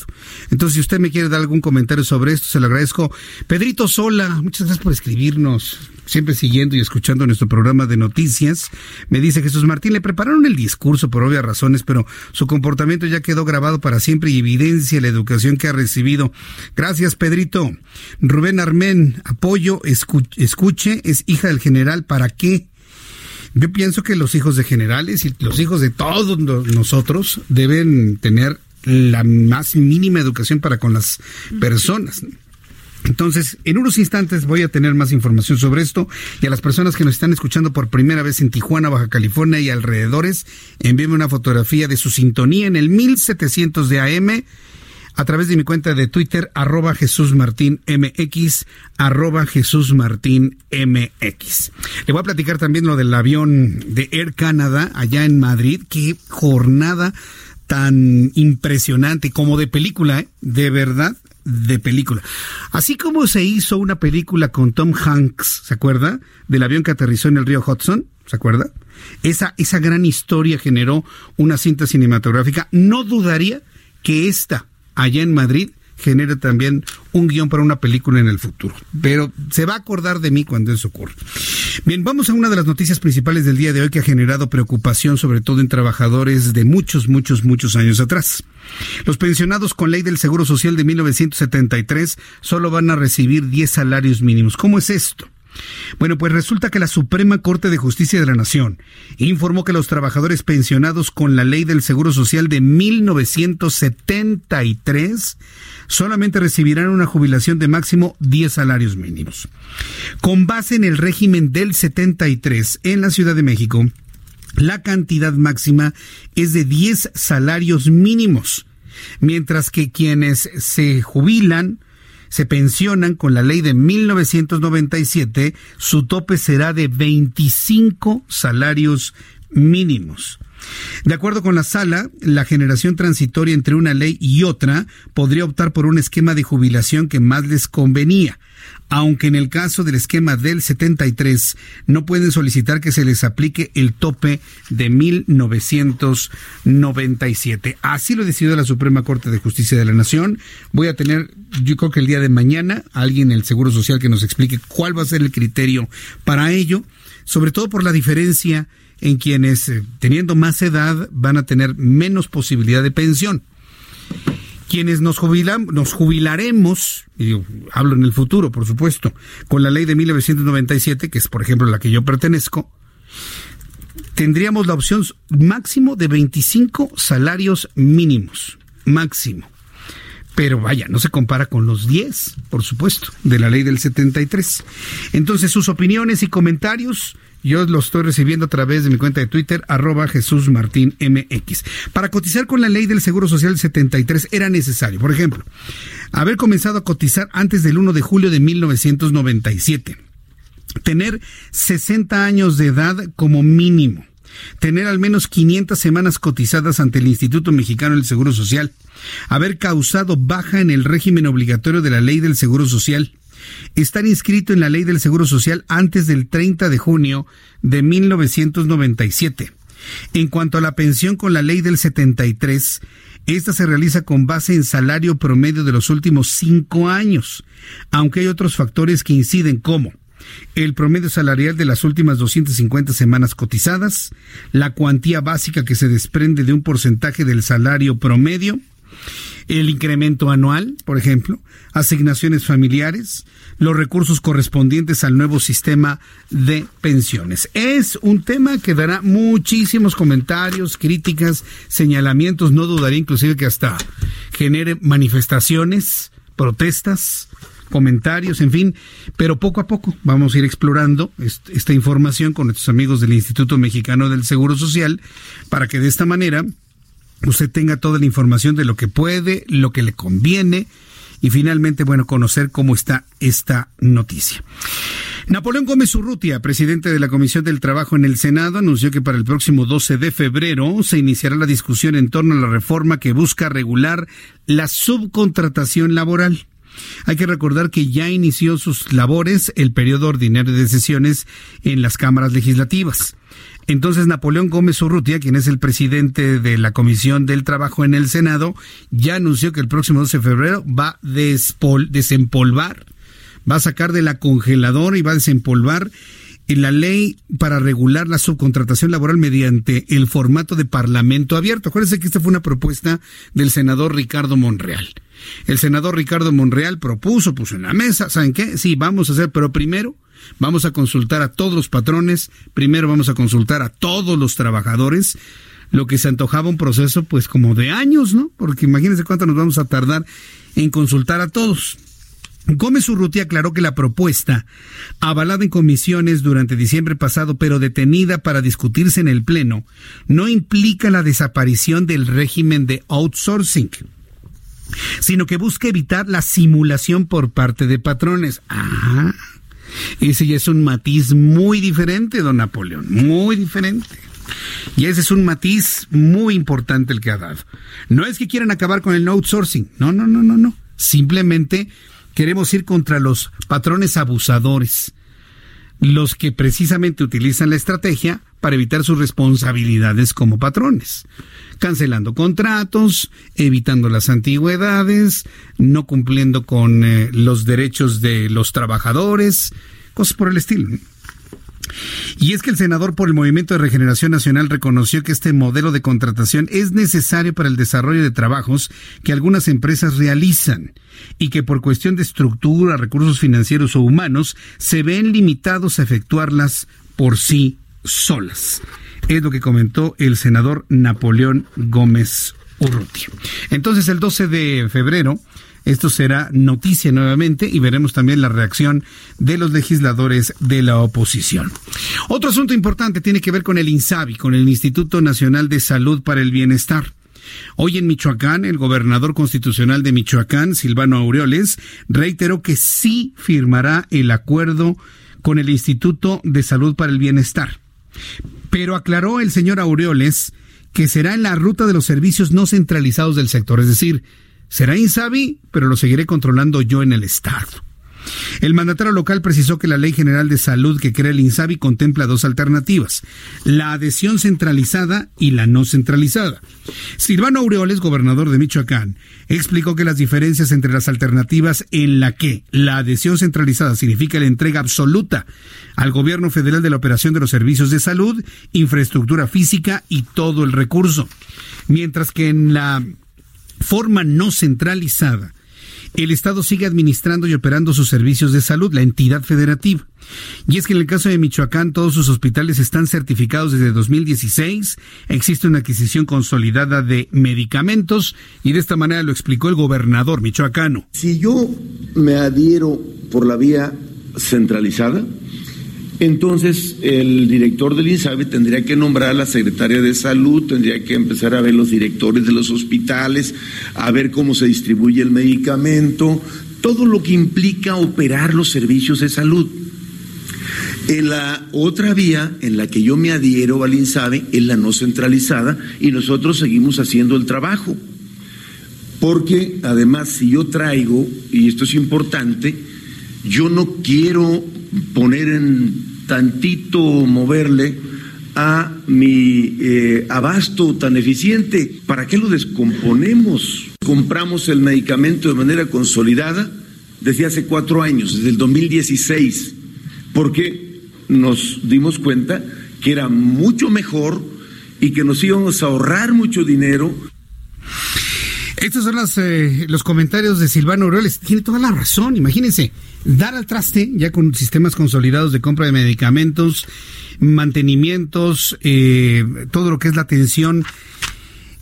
Entonces, si usted me quiere dar algún comentario sobre esto, se lo agradezco. Pedrito Sola, muchas gracias por escribirnos, siempre siguiendo y escuchando nuestro programa de noticias. Me dice Jesús Martín, le prepararon el discurso por obvias razones, pero su comportamiento ya quedó grabado para siempre y evidencia la educación que ha recibido. Gracias, Pedrito. Rubén Armén, apoyo, escuche, es hija del general, ¿para qué? Yo pienso que los hijos de generales y los hijos de todos nosotros deben tener la más mínima educación para con las personas. Entonces, en unos instantes voy a tener más información sobre esto y a las personas que nos están escuchando por primera vez en Tijuana, Baja California y alrededores, envíenme una fotografía de su sintonía en el 1700 de AM a través de mi cuenta de Twitter, arroba Jesús Martín MX, arroba Jesús Martín MX. Le voy a platicar también lo del avión de Air Canada allá en Madrid. Qué jornada tan impresionante como de película, ¿eh? de verdad de película. Así como se hizo una película con Tom Hanks, ¿se acuerda? Del avión que aterrizó en el río Hudson, ¿se acuerda? Esa, esa gran historia generó una cinta cinematográfica. No dudaría que esta allá en Madrid genere también un guion para una película en el futuro. Pero se va a acordar de mí cuando eso ocurra. Bien, vamos a una de las noticias principales del día de hoy que ha generado preocupación, sobre todo en trabajadores de muchos, muchos, muchos años atrás. Los pensionados con ley del Seguro Social de 1973 solo van a recibir 10 salarios mínimos. ¿Cómo es esto? Bueno, pues resulta que la Suprema Corte de Justicia de la Nación informó que los trabajadores pensionados con la ley del Seguro Social de 1973 solamente recibirán una jubilación de máximo 10 salarios mínimos. Con base en el régimen del 73 en la Ciudad de México, la cantidad máxima es de 10 salarios mínimos, mientras que quienes se jubilan se pensionan con la ley de 1997, su tope será de 25 salarios mínimos. De acuerdo con la sala, la generación transitoria entre una ley y otra podría optar por un esquema de jubilación que más les convenía aunque en el caso del esquema del 73 no pueden solicitar que se les aplique el tope de 1997. Así lo decidió la Suprema Corte de Justicia de la Nación. Voy a tener, yo creo que el día de mañana, alguien en el Seguro Social que nos explique cuál va a ser el criterio para ello, sobre todo por la diferencia en quienes, eh, teniendo más edad, van a tener menos posibilidad de pensión quienes nos, jubilan, nos jubilaremos, y hablo en el futuro, por supuesto, con la ley de 1997, que es por ejemplo la que yo pertenezco, tendríamos la opción máximo de 25 salarios mínimos, máximo. Pero vaya, no se compara con los 10, por supuesto, de la ley del 73. Entonces, sus opiniones y comentarios yo lo estoy recibiendo a través de mi cuenta de Twitter, arroba Jesús Martín MX. Para cotizar con la ley del Seguro Social 73 era necesario, por ejemplo, haber comenzado a cotizar antes del 1 de julio de 1997, tener 60 años de edad como mínimo, tener al menos 500 semanas cotizadas ante el Instituto Mexicano del Seguro Social, haber causado baja en el régimen obligatorio de la ley del Seguro Social, estar inscrito en la ley del Seguro Social antes del 30 de junio de 1997. En cuanto a la pensión con la ley del 73, esta se realiza con base en salario promedio de los últimos cinco años, aunque hay otros factores que inciden como el promedio salarial de las últimas 250 semanas cotizadas, la cuantía básica que se desprende de un porcentaje del salario promedio, el incremento anual, por ejemplo, asignaciones familiares, los recursos correspondientes al nuevo sistema de pensiones. Es un tema que dará muchísimos comentarios, críticas, señalamientos, no dudaría inclusive que hasta genere manifestaciones, protestas, comentarios, en fin, pero poco a poco vamos a ir explorando esta información con nuestros amigos del Instituto Mexicano del Seguro Social para que de esta manera usted tenga toda la información de lo que puede, lo que le conviene y finalmente, bueno, conocer cómo está esta noticia. Napoleón Gómez Urrutia, presidente de la Comisión del Trabajo en el Senado, anunció que para el próximo 12 de febrero se iniciará la discusión en torno a la reforma que busca regular la subcontratación laboral. Hay que recordar que ya inició sus labores el periodo ordinario de sesiones en las cámaras legislativas. Entonces Napoleón Gómez Urrutia, quien es el presidente de la Comisión del Trabajo en el Senado, ya anunció que el próximo 12 de febrero va a desempolvar, va a sacar de la congeladora y va a desempolvar la ley para regular la subcontratación laboral mediante el formato de parlamento abierto. Acuérdense que esta fue una propuesta del senador Ricardo Monreal. El senador Ricardo Monreal propuso, puso en la mesa, ¿saben qué? Sí, vamos a hacer, pero primero vamos a consultar a todos los patrones, primero vamos a consultar a todos los trabajadores, lo que se antojaba un proceso pues como de años, ¿no? Porque imagínense cuánto nos vamos a tardar en consultar a todos. Gómez Urrutia aclaró que la propuesta, avalada en comisiones durante diciembre pasado, pero detenida para discutirse en el Pleno, no implica la desaparición del régimen de outsourcing, sino que busca evitar la simulación por parte de patrones. Ah, ese ya es un matiz muy diferente, don Napoleón, muy diferente. Y ese es un matiz muy importante el que ha dado. No es que quieran acabar con el outsourcing, no, no, no, no, no. Simplemente queremos ir contra los patrones abusadores, los que precisamente utilizan la estrategia para evitar sus responsabilidades como patrones, cancelando contratos, evitando las antigüedades, no cumpliendo con eh, los derechos de los trabajadores, cosas por el estilo. Y es que el senador por el Movimiento de Regeneración Nacional reconoció que este modelo de contratación es necesario para el desarrollo de trabajos que algunas empresas realizan y que por cuestión de estructura, recursos financieros o humanos se ven limitados a efectuarlas por sí solas. Es lo que comentó el senador Napoleón Gómez Urrutia. Entonces, el 12 de febrero, esto será noticia nuevamente y veremos también la reacción de los legisladores de la oposición. Otro asunto importante tiene que ver con el INSABI, con el Instituto Nacional de Salud para el Bienestar. Hoy en Michoacán, el gobernador constitucional de Michoacán, Silvano Aureoles, reiteró que sí firmará el acuerdo con el Instituto de Salud para el Bienestar. Pero aclaró el señor Aureoles que será en la ruta de los servicios no centralizados del sector, es decir, Será Insabi, pero lo seguiré controlando yo en el Estado. El mandatario local precisó que la Ley General de Salud que crea el INSABI contempla dos alternativas, la adhesión centralizada y la no centralizada. Silvano Aureoles, gobernador de Michoacán, explicó que las diferencias entre las alternativas en la que la adhesión centralizada significa la entrega absoluta al gobierno federal de la operación de los servicios de salud, infraestructura física y todo el recurso, mientras que en la forma no centralizada, el Estado sigue administrando y operando sus servicios de salud, la entidad federativa. Y es que en el caso de Michoacán todos sus hospitales están certificados desde 2016, existe una adquisición consolidada de medicamentos y de esta manera lo explicó el gobernador michoacano. Si yo me adhiero por la vía centralizada, entonces, el director del INSABI tendría que nombrar a la secretaria de salud, tendría que empezar a ver los directores de los hospitales, a ver cómo se distribuye el medicamento, todo lo que implica operar los servicios de salud. En la otra vía en la que yo me adhiero al INSABI es la no centralizada y nosotros seguimos haciendo el trabajo. Porque además si yo traigo, y esto es importante, yo no quiero poner en tantito moverle a mi eh, abasto tan eficiente. ¿Para qué lo descomponemos? Compramos el medicamento de manera consolidada desde hace cuatro años, desde el 2016, porque nos dimos cuenta que era mucho mejor y que nos íbamos a ahorrar mucho dinero. Estos son eh, los comentarios de Silvano Aureoles. Tiene toda la razón, imagínense dar al traste ya con sistemas consolidados de compra de medicamentos, mantenimientos, eh, todo lo que es la atención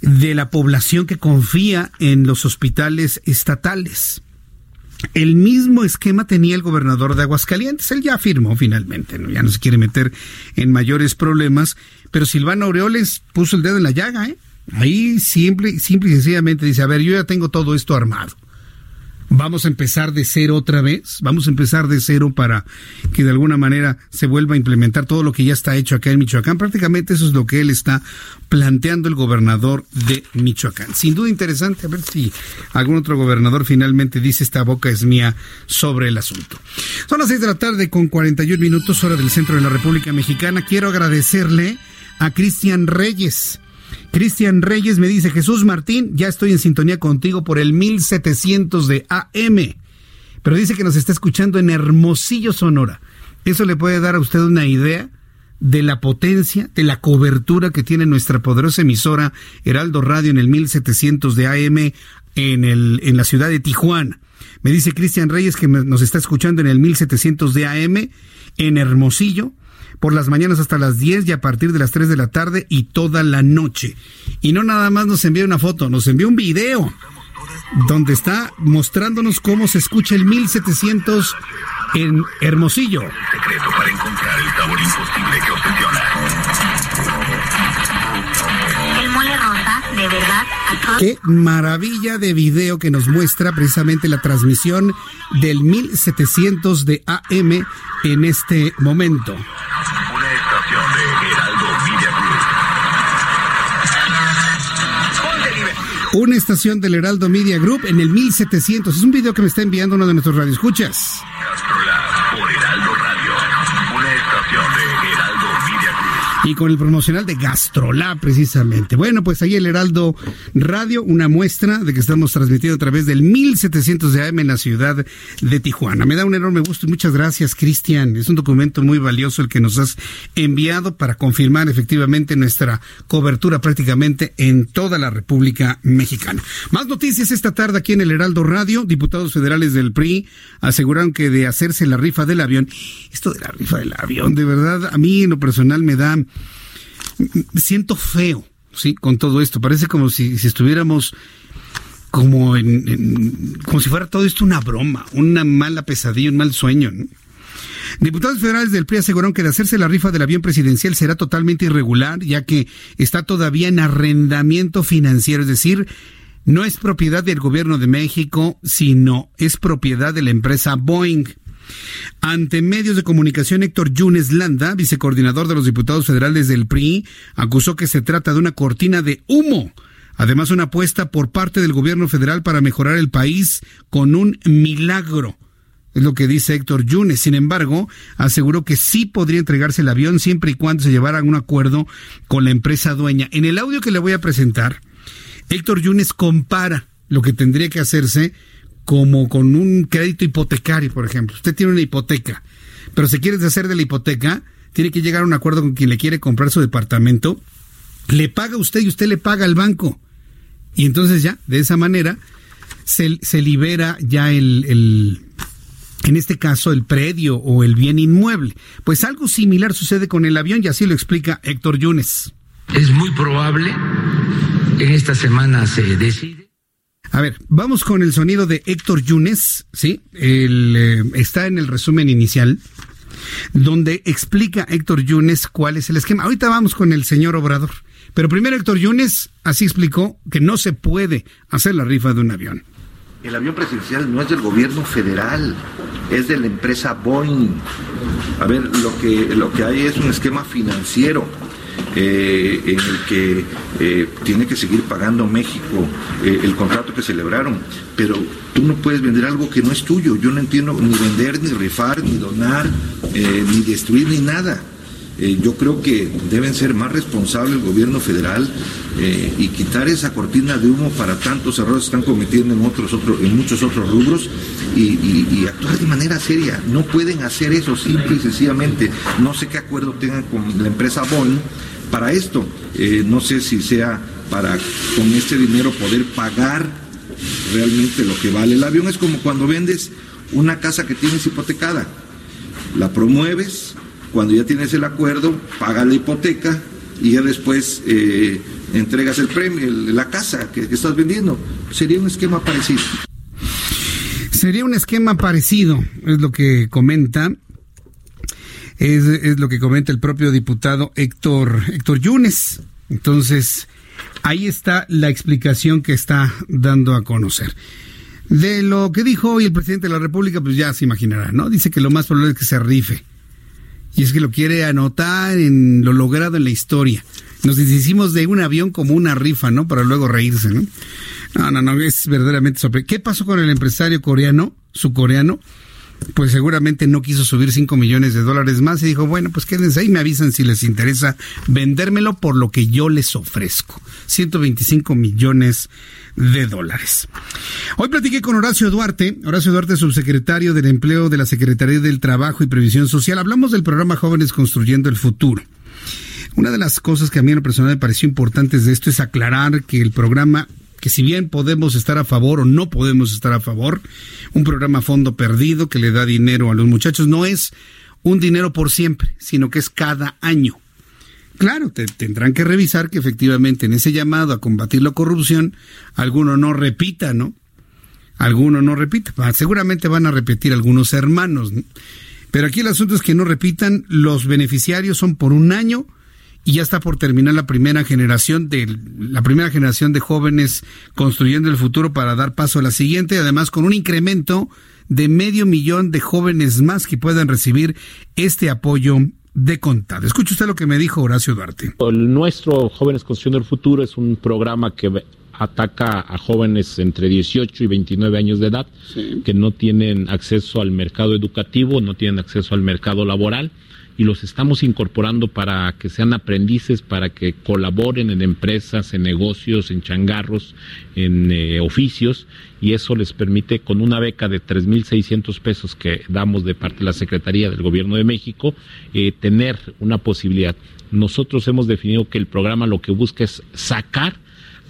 de la población que confía en los hospitales estatales. El mismo esquema tenía el gobernador de Aguascalientes. Él ya afirmó finalmente, ¿no? ya no se quiere meter en mayores problemas, pero Silvano Aureoles puso el dedo en la llaga, ¿eh? Ahí simple, simple y sencillamente dice, a ver, yo ya tengo todo esto armado vamos a empezar de cero otra vez, vamos a empezar de cero para que de alguna manera se vuelva a implementar todo lo que ya está hecho acá en Michoacán. Prácticamente eso es lo que él está planteando el gobernador de Michoacán. Sin duda interesante, a ver si algún otro gobernador finalmente dice esta boca es mía sobre el asunto. Son las seis de la tarde con 41 minutos hora del centro de la República Mexicana. Quiero agradecerle a Cristian Reyes Cristian Reyes me dice, Jesús Martín, ya estoy en sintonía contigo por el 1700 de AM. Pero dice que nos está escuchando en Hermosillo, Sonora. Eso le puede dar a usted una idea de la potencia, de la cobertura que tiene nuestra poderosa emisora Heraldo Radio en el 1700 de AM en, el, en la ciudad de Tijuana. Me dice Cristian Reyes que nos está escuchando en el 1700 de AM en Hermosillo por las mañanas hasta las 10 y a partir de las 3 de la tarde y toda la noche. Y no nada más nos envía una foto, nos envía un video donde está mostrándonos cómo se escucha el 1700 en Hermosillo. secreto para encontrar el sabor imposible que obsesiona. El mole rosa, de verdad. Qué maravilla de video que nos muestra precisamente la transmisión del 1700 de AM en este momento. Una estación del Heraldo Media Group en el 1700. Es un video que me está enviando uno de nuestros radioescuchas. Y con el promocional de Gastrolab precisamente. Bueno, pues ahí el Heraldo Radio, una muestra de que estamos transmitiendo a través del 1700 de AM en la ciudad de Tijuana. Me da un enorme gusto y muchas gracias, Cristian. Es un documento muy valioso el que nos has enviado para confirmar efectivamente nuestra cobertura prácticamente en toda la República Mexicana. Más noticias esta tarde aquí en el Heraldo Radio. Diputados federales del PRI aseguraron que de hacerse la rifa del avión, esto de la rifa del avión, de verdad, a mí en lo personal me da siento feo, sí, con todo esto. Parece como si, estuviéramos como en, como si fuera todo esto una broma, una mala pesadilla, un mal sueño. Diputados federales del PRI aseguraron que de hacerse la rifa del avión presidencial será totalmente irregular, ya que está todavía en arrendamiento financiero, es decir, no es propiedad del gobierno de México, sino es propiedad de la empresa Boeing. Ante medios de comunicación, Héctor Yunes Landa, vicecoordinador de los diputados federales del PRI, acusó que se trata de una cortina de humo. Además, una apuesta por parte del gobierno federal para mejorar el país con un milagro. Es lo que dice Héctor Yunes. Sin embargo, aseguró que sí podría entregarse el avión siempre y cuando se llevara un acuerdo con la empresa dueña. En el audio que le voy a presentar, Héctor Yunes compara lo que tendría que hacerse como con un crédito hipotecario, por ejemplo. Usted tiene una hipoteca, pero se quiere deshacer de la hipoteca, tiene que llegar a un acuerdo con quien le quiere comprar su departamento, le paga usted y usted le paga al banco. Y entonces ya, de esa manera, se, se libera ya el, el, en este caso, el predio o el bien inmueble. Pues algo similar sucede con el avión y así lo explica Héctor Yunes. Es muy probable, en esta semana se decide a ver, vamos con el sonido de Héctor Yunes, ¿sí? Eh, está en el resumen inicial, donde explica Héctor Yunes cuál es el esquema. Ahorita vamos con el señor Obrador. Pero primero Héctor Yunes así explicó que no se puede hacer la rifa de un avión. El avión presidencial no es del gobierno federal, es de la empresa Boeing. A ver, lo que, lo que hay es un esquema financiero eh, en el que eh, tiene que seguir pagando México eh, el contrato que celebraron. Pero tú no puedes vender algo que no es tuyo. Yo no entiendo ni vender, ni rifar, ni donar, ni destruir, ni nada. Yo creo que deben ser más responsables el gobierno federal y quitar esa cortina de humo para tantos errores que están cometiendo en otros, otros en muchos otros rubros y, actuar de manera seria. No pueden hacer eso simple y sencillamente. No sé qué acuerdo tengan con la empresa Boeing para esto. Eh, no sé si sea para con este dinero poder pagar realmente lo que vale. El avión es como cuando vendes una casa que tienes hipotecada. La promueves, cuando ya tienes el acuerdo, pagas la hipoteca y ya después eh, entregas el premio, la casa que, estás vendiendo. Sería un esquema parecido. Sería un esquema parecido, es lo que comenta es, lo que comenta el propio diputado Héctor, Héctor Yunes. Entonces, ahí está la explicación que está dando a conocer. De lo que dijo hoy el presidente de la República, pues ya se imaginará, ¿no? Dice que lo más probable es que se rife. Y es que lo quiere anotar en lo logrado en la historia. Nos deshicimos de un avión como una rifa, ¿no? Para luego reírse, ¿no? No, no, no, es verdaderamente sorprendente. ¿Qué pasó con el empresario coreano, su coreano? Pues seguramente no quiso subir 5 millones de dólares más y dijo, bueno, pues quédense ahí, me avisan si les interesa vendérmelo por lo que yo les ofrezco. 125 millones de dólares. Hoy platiqué con Horacio Duarte, Horacio Duarte, subsecretario del Empleo de la Secretaría del Trabajo y Previsión Social. Hablamos del programa Jóvenes Construyendo el Futuro. Una de las cosas que a mí en lo personal me pareció importantes de esto es aclarar que el programa que si bien podemos estar a favor o no podemos estar a favor, un programa a fondo perdido que le da dinero a los muchachos no es un dinero por siempre, sino que es cada año. Claro, te, tendrán que revisar que efectivamente en ese llamado a combatir la corrupción, alguno no repita, ¿no? Alguno no repita. Seguramente van a repetir algunos hermanos. Pero aquí el asunto es que no repitan, los beneficiarios son por un año y ya está por terminar la primera generación de la primera generación de jóvenes construyendo el futuro para dar paso a la siguiente, además con un incremento de medio millón de jóvenes más que puedan recibir este apoyo de contado. Escuche usted lo que me dijo Horacio Duarte. El nuestro Jóvenes Construyendo el Futuro es un programa que ataca a jóvenes entre 18 y 29 años de edad que no tienen acceso al mercado educativo, no tienen acceso al mercado laboral y los estamos incorporando para que sean aprendices, para que colaboren en empresas, en negocios, en changarros, en eh, oficios y eso les permite con una beca de 3.600 pesos que damos de parte de la Secretaría del Gobierno de México eh, tener una posibilidad. Nosotros hemos definido que el programa lo que busca es sacar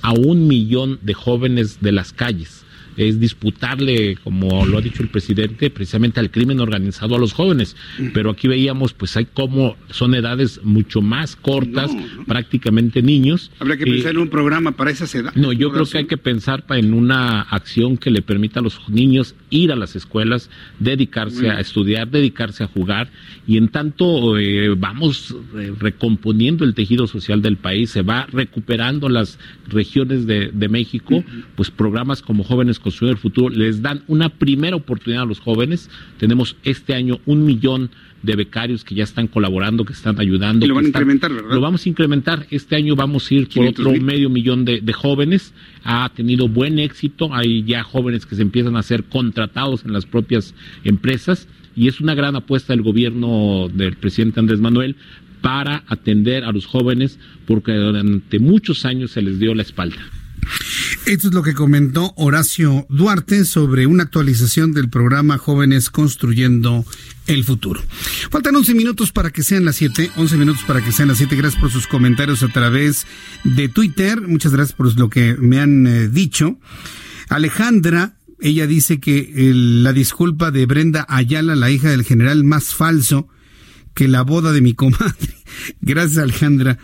a un millón de jóvenes de las calles es disputarle, como lo ha dicho el presidente, precisamente al crimen organizado a los jóvenes. Pero aquí veíamos, pues hay como son edades mucho más cortas, prácticamente niños. Habría que pensar en un programa para esas edades. No, yo creo que hay que pensar en una acción que le permita a los niños ir a las escuelas, dedicarse a estudiar, dedicarse a jugar, y en tanto eh, vamos eh, recomponiendo el tejido social del país, se va recuperando las regiones de, México, pues programas como Jóvenes Construir el Futuro les dan una primera oportunidad a los jóvenes. Tenemos este año un millón de becarios que ya están colaborando, que están ayudando. Y lo van a incrementar, ¿verdad? Lo vamos a incrementar. Este año vamos a ir por otro medio millón de, de, jóvenes. Ha tenido buen éxito. Hay ya jóvenes que se empiezan a ser contratados en las propias empresas. Y es una gran apuesta del gobierno del presidente Andrés Manuel para atender a los jóvenes porque durante muchos años se les dio la espalda. Esto es lo que comentó Horacio Duarte sobre una actualización del programa Jóvenes Construyendo el Futuro. Faltan 11 minutos para que sean las 7, 11 minutos para que sean las 7. Gracias por sus comentarios a través de Twitter. Muchas gracias por lo que me han eh, dicho. Alejandra, ella dice que la disculpa de Brenda Ayala, la hija del general, más falso que la boda de mi comadre. (laughs) Gracias, Alejandra.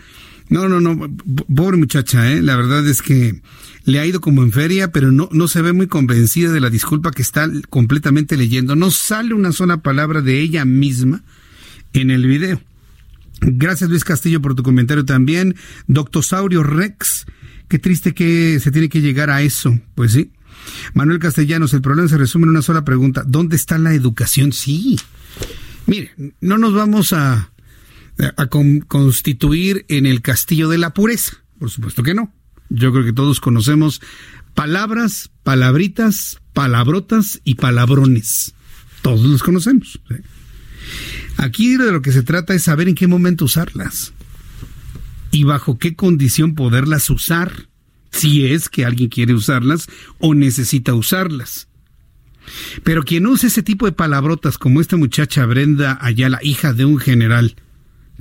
No, no, no, pobre muchacha, ¿eh? La verdad es que le ha ido como en feria, pero no, no se ve muy convencida de la disculpa que está completamente leyendo. No sale una sola palabra de ella misma en el video. Gracias Luis Castillo por tu comentario también. Doctosaurio Rex, qué triste que se tiene que llegar a eso. Pues sí. Manuel Castellanos, el problema se resume en una sola pregunta. ¿Dónde está la educación? Sí. Mire, no nos vamos a, a constituir en el castillo de la pureza. Por supuesto que no. Yo creo que todos conocemos palabras, palabritas, palabrotas y palabrones. Todos los conocemos. Aquí de lo que se trata es saber en qué momento usarlas y bajo qué condición poderlas usar, si es que alguien quiere usarlas o necesita usarlas. Pero quien use ese tipo de palabrotas como esta muchacha Brenda Ayala, hija de un general,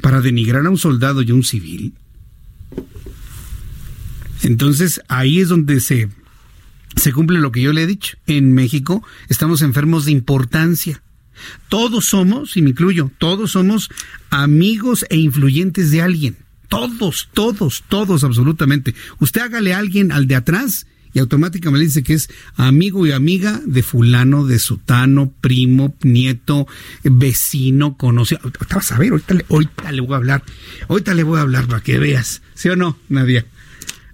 para denigrar a un soldado y a un civil, entonces ahí es donde se, se cumple lo que yo le he dicho. En México estamos enfermos de importancia. Todos somos, y me incluyo, todos somos amigos e influyentes de alguien. Todos, todos, todos, absolutamente. Usted hágale a alguien al de atrás y automáticamente dice que es amigo y amiga de fulano, de sutano, primo, nieto, vecino, conocido. Ahorita vas a ver, ahorita le, le voy a hablar. Ahorita le voy a hablar para que veas. ¿Sí o no, Nadia?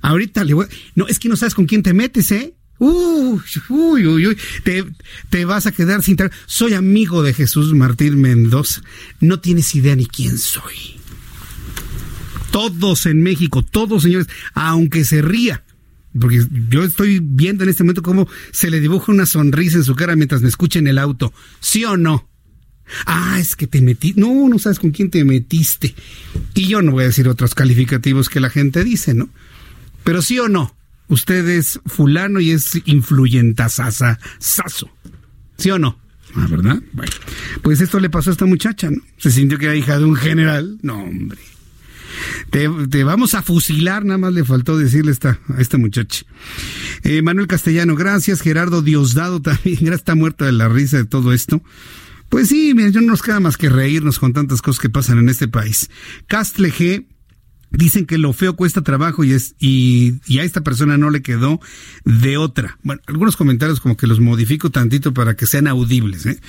Ahorita le voy. No, es que no sabes con quién te metes, ¿eh? Uy, uy, uy, uy. Te, te vas a quedar sin. Soy amigo de Jesús Martín Mendoza. No tienes idea ni quién soy. Todos en México, todos señores, aunque se ría. Porque yo estoy viendo en este momento cómo se le dibuja una sonrisa en su cara mientras me escucha en el auto. ¿Sí o no? Ah, es que te metí. No, no sabes con quién te metiste. Y yo no voy a decir otros calificativos que la gente dice, ¿no? Pero sí o no, usted es fulano y es influyentazazo. ¿Sí o no? Ah, ¿verdad? Bueno, pues esto le pasó a esta muchacha, ¿no? Se sintió que era hija de un general. No, hombre. Te, vamos a fusilar, nada más le faltó decirle esta, a esta muchacha. Eh, Manuel Castellano, gracias. Gerardo Diosdado también, (laughs) ya está muerto de la risa de todo esto. Pues sí, mira, no nos queda más que reírnos con tantas cosas que pasan en este país. Castle G Dicen que lo feo cuesta trabajo y es y, a esta persona no le quedó de otra. Bueno, algunos comentarios como que los modifico tantito para que sean audibles. ¿eh?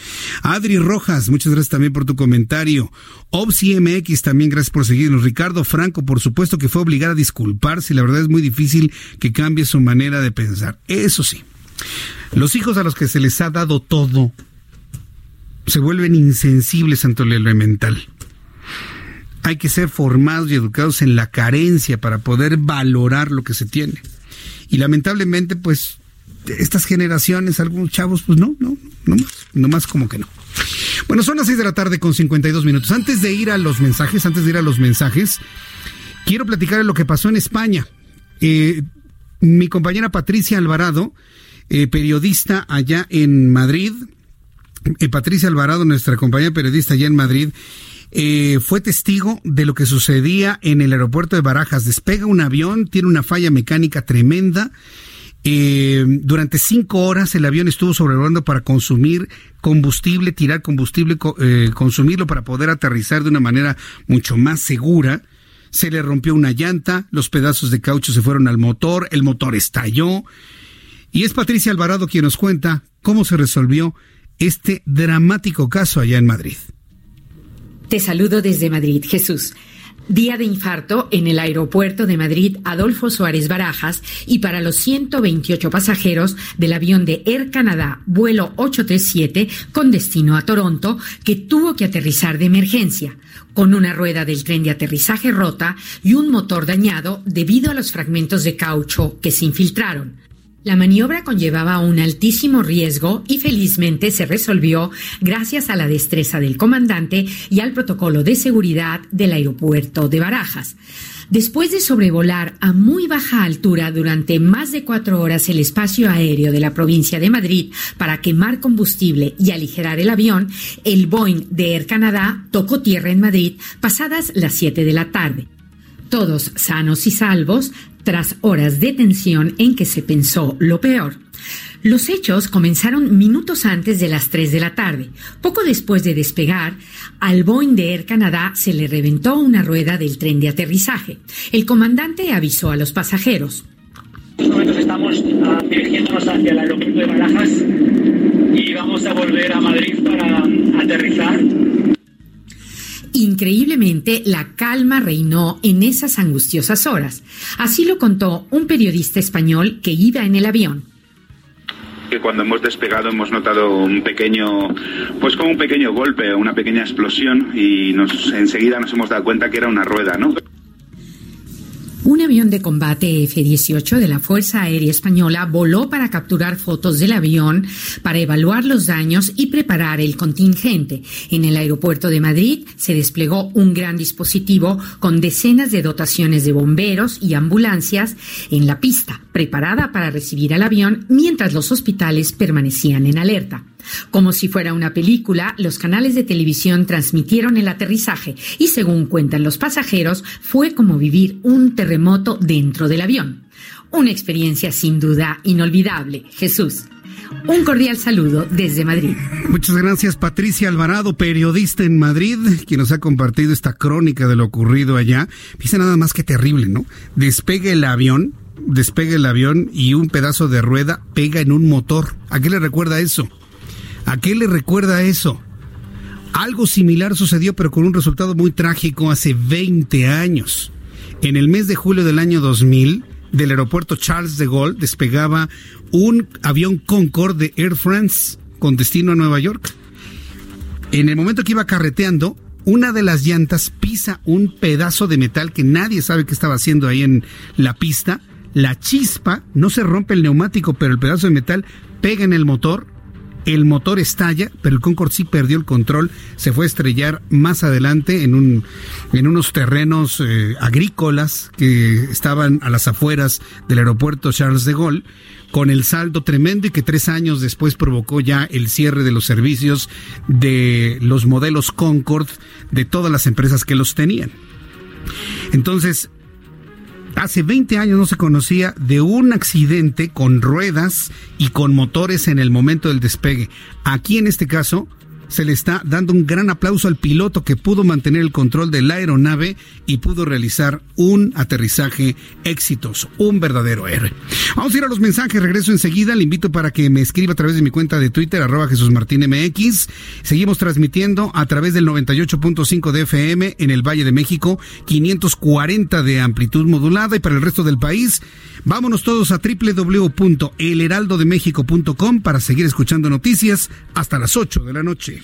Adri Rojas, muchas gracias también por tu comentario. Obsi MX, también gracias por seguirnos. Ricardo Franco, por supuesto que fue obligado a disculparse y la verdad es muy difícil que cambie su manera de pensar. Eso sí, los hijos a los que se les ha dado todo se vuelven insensibles ante lo elemental hay que ser formados y educados en la carencia para poder valorar lo que se tiene. Y lamentablemente, pues, estas generaciones, algunos chavos, pues no, no, no más, no más como que no. Bueno, son las seis de la tarde con 52 minutos. Antes de ir a los mensajes, antes de ir a los mensajes, quiero platicar de lo que pasó en España. Eh, mi compañera Patricia Alvarado, eh, periodista allá en Madrid, eh, Patricia Alvarado, nuestra compañera periodista allá en Madrid, eh, fue testigo de lo que sucedía en el aeropuerto de Barajas. Despega un avión, tiene una falla mecánica tremenda. Eh, durante cinco horas el avión estuvo sobrevolando para consumir combustible, tirar combustible, eh, consumirlo para poder aterrizar de una manera mucho más segura. Se le rompió una llanta, los pedazos de caucho se fueron al motor, el motor estalló. Y es Patricia Alvarado quien nos cuenta cómo se resolvió este dramático caso allá en Madrid. Te saludo desde Madrid, Jesús. Día de infarto en el aeropuerto de Madrid Adolfo Suárez Barajas y para los 128 pasajeros del avión de Air Canada vuelo 837 con destino a Toronto que tuvo que aterrizar de emergencia con una rueda del tren de aterrizaje rota y un motor dañado debido a los fragmentos de caucho que se infiltraron. La maniobra conllevaba un altísimo riesgo y felizmente se resolvió gracias a la destreza del comandante y al protocolo de seguridad del aeropuerto de Barajas. Después de sobrevolar a muy baja altura durante más de cuatro horas el espacio aéreo de la provincia de Madrid para quemar combustible y aligerar el avión, el Boeing de Air Canada tocó tierra en Madrid pasadas las siete de la tarde. Todos sanos y salvos, tras horas de tensión en que se pensó lo peor. Los hechos comenzaron minutos antes de las 3 de la tarde. Poco después de despegar, al Boeing de Air Canadá se le reventó una rueda del tren de aterrizaje. El comandante avisó a los pasajeros. estamos ah, dirigiéndonos hacia el aeropuerto de Barajas y vamos a volver a Madrid para aterrizar. Increíblemente, la calma reinó en esas angustiosas horas. Así lo contó un periodista español que iba en el avión que cuando hemos despegado hemos notado un pequeño, pues como un pequeño golpe, una pequeña explosión y nos enseguida nos hemos dado cuenta que era una rueda, ¿no? Un avión de combate F-18 de la Fuerza Aérea Española voló para capturar fotos del avión, para evaluar los daños y preparar el contingente. En el aeropuerto de Madrid se desplegó un gran dispositivo con decenas de dotaciones de bomberos y ambulancias en la pista, preparada para recibir al avión mientras los hospitales permanecían en alerta. Como si fuera una película, los canales de televisión transmitieron el aterrizaje y según cuentan los pasajeros, fue como vivir un terremoto dentro del avión. Una experiencia sin duda inolvidable. Jesús. Un cordial saludo desde Madrid. Muchas gracias Patricia Alvarado, periodista en Madrid, quien nos ha compartido esta crónica de lo ocurrido allá. Dice nada más que terrible, ¿no? Despegue el avión, despegue el avión y un pedazo de rueda pega en un motor. ¿A qué le recuerda eso? ¿A qué le recuerda eso? Algo similar sucedió, pero con un resultado muy trágico hace 20 años. En el mes de julio del año 2000, del aeropuerto Charles de Gaulle despegaba un avión Concorde de Air France con destino a Nueva York. En el momento que iba carreteando, una de las llantas pisa un pedazo de metal que nadie sabe qué estaba haciendo ahí en la pista. La chispa, no se rompe el neumático, pero el pedazo de metal pega en el motor. El motor estalla, pero el Concorde sí perdió el control, se fue a estrellar más adelante en, un, en unos terrenos eh, agrícolas que estaban a las afueras del aeropuerto Charles de Gaulle con el saldo tremendo y que tres años después provocó ya el cierre de los servicios de los modelos Concord de todas las empresas que los tenían. Entonces, hace 20 años no se conocía de un accidente con ruedas y con motores en el momento del despegue. Aquí en este caso se le está dando un gran aplauso al piloto que pudo mantener el control de la aeronave y pudo realizar un aterrizaje exitoso, un verdadero héroe. Vamos a ir a los mensajes, regreso enseguida, le invito para que me escriba a través de mi cuenta de Twitter, arroba Jesús Martín MX. Seguimos transmitiendo a través del 98.5 de FM en el Valle de México, 540 de amplitud modulada y para el resto del país, vámonos todos a www.elheraldodemexico.com para seguir escuchando noticias hasta las 8 de la noche.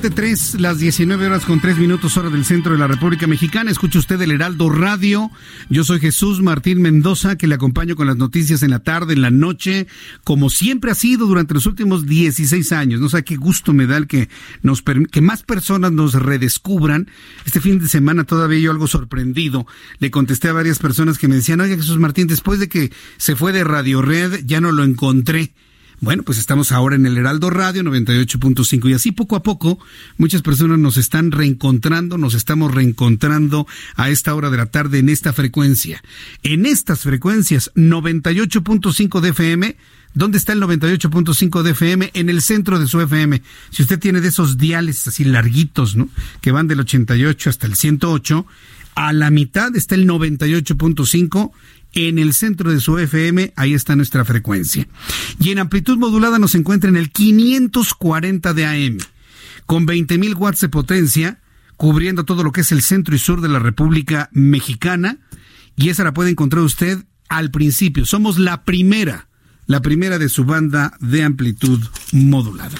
7.3, las 19 horas con 3 minutos hora del centro de la República Mexicana. Escucha usted el Heraldo Radio. Yo soy Jesús Martín Mendoza, que le acompaño con las noticias en la tarde, en la noche, como siempre ha sido durante los últimos 16 años. No sé qué gusto me da el que, nos, que más personas nos redescubran. Este fin de semana todavía yo algo sorprendido. Le contesté a varias personas que me decían, oye Jesús Martín, después de que se fue de Radio Red, ya no lo encontré. Bueno, pues estamos ahora en el Heraldo Radio 98.5 y así poco a poco muchas personas nos están reencontrando, nos estamos reencontrando a esta hora de la tarde en esta frecuencia. En estas frecuencias 98.5 de FM, ¿dónde está el 98.5 de FM? En el centro de su FM. Si usted tiene de esos diales así larguitos, ¿no? Que van del 88 hasta el 108, a la mitad está el 98.5 en el centro de su FM, ahí está nuestra frecuencia. Y en amplitud modulada nos encuentra en el 540 de AM, con 20.000 watts de potencia, cubriendo todo lo que es el centro y sur de la República Mexicana. Y esa la puede encontrar usted al principio. Somos la primera, la primera de su banda de amplitud modulada.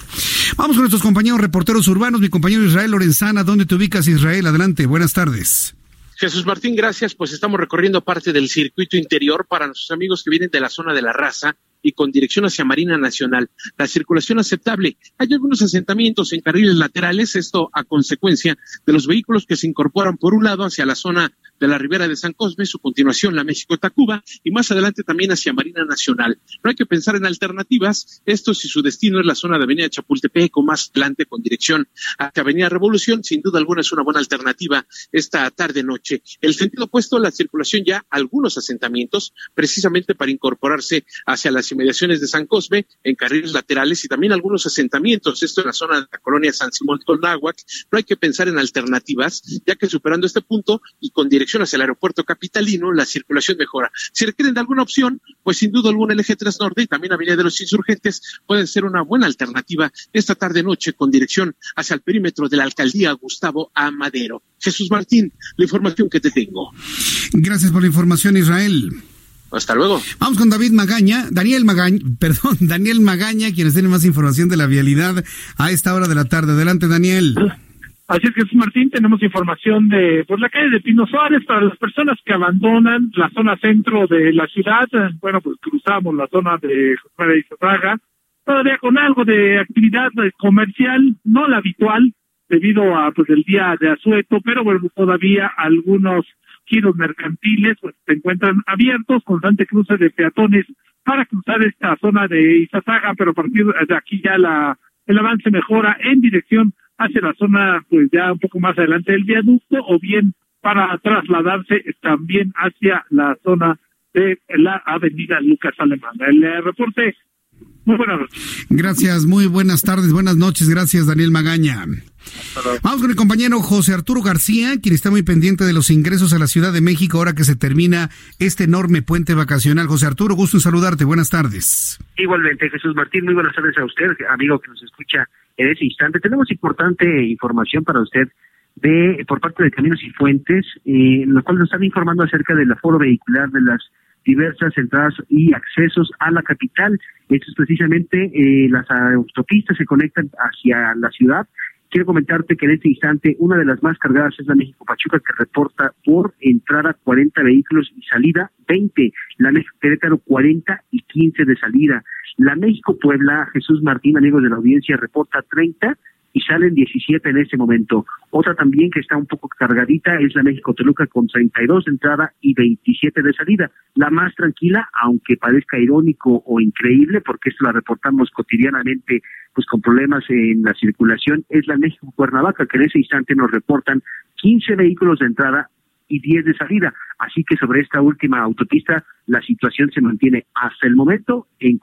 Vamos con nuestros compañeros reporteros urbanos. Mi compañero Israel Lorenzana, ¿dónde te ubicas, Israel? Adelante, buenas tardes. Jesús Martín, gracias. Pues estamos recorriendo parte del circuito interior para nuestros amigos que vienen de la zona de la raza y con dirección hacia Marina Nacional. La circulación aceptable. Hay algunos asentamientos en carriles laterales, esto a consecuencia de los vehículos que se incorporan por un lado hacia la zona de la Ribera de San Cosme, su continuación la México-Tacuba y más adelante también hacia Marina Nacional. No hay que pensar en alternativas, esto si su destino es la zona de Avenida Chapultepec o más adelante con dirección hacia Avenida Revolución, sin duda alguna es una buena alternativa esta tarde-noche. El sentido opuesto, la circulación ya algunos asentamientos, precisamente para incorporarse hacia las inmediaciones de San Cosme, en carriles laterales y también algunos asentamientos, esto en la zona de la colonia San Simón Tolnáhuac, no hay que pensar en alternativas, ya que superando este punto y con dirección hacia el aeropuerto capitalino, la circulación mejora. Si requieren de alguna opción, pues sin duda alguna el eje 3 Norte y también Avenida de los Insurgentes pueden ser una buena alternativa esta tarde-noche con dirección hacia el perímetro de la alcaldía Gustavo Amadero. Jesús Martín, la información que te tengo. Gracias por la información, Israel. Hasta luego. Vamos con David Magaña, Daniel Magaña, (laughs) perdón, Daniel Magaña, quienes tienen más información de la vialidad a esta hora de la tarde. Adelante, Daniel. Así es, Jesús Martín, tenemos información de pues, la calle de Pino Suárez para las personas que abandonan la zona centro de la ciudad. Bueno, pues cruzamos la zona de José Izazaga, todavía con algo de actividad comercial, no la habitual, debido a pues el día de asueto, pero bueno, todavía algunos giros mercantiles pues se encuentran abiertos, constante cruce de peatones para cruzar esta zona de Izazaga, pero a partir de aquí ya la el avance mejora en dirección hacia la zona, pues ya un poco más adelante del viaducto, o bien para trasladarse también hacia la zona de la avenida Lucas Alemán. El eh, reporte muy buenas noches. Gracias, muy buenas tardes, buenas noches. Gracias, Daniel Magaña. Vamos con el compañero José Arturo García, quien está muy pendiente de los ingresos a la Ciudad de México ahora que se termina este enorme puente vacacional. José Arturo, gusto en saludarte. Buenas tardes. Igualmente, Jesús Martín, muy buenas tardes a usted, amigo que nos escucha en ese instante. Tenemos importante información para usted de por parte de Caminos y Fuentes, eh, en lo cual nos están informando acerca del aforo vehicular de las diversas entradas y accesos a la capital. Esto es precisamente eh, las autopistas se conectan hacia la ciudad. Quiero comentarte que en este instante una de las más cargadas es la México Pachuca que reporta por entrada 40 vehículos y salida 20. La México Querétaro 40 y 15 de salida. La México Puebla, Jesús Martín, amigos de la audiencia, reporta 30 y salen 17 en este momento. Otra también que está un poco cargadita es la México Toluca con 32 de entrada y 27 de salida. La más tranquila, aunque parezca irónico o increíble, porque esto la reportamos cotidianamente pues con problemas en la circulación, es la México Cuernavaca, que en ese instante nos reportan 15 vehículos de entrada y 10 de salida. Así que sobre esta última autopista la situación se mantiene hasta el momento en,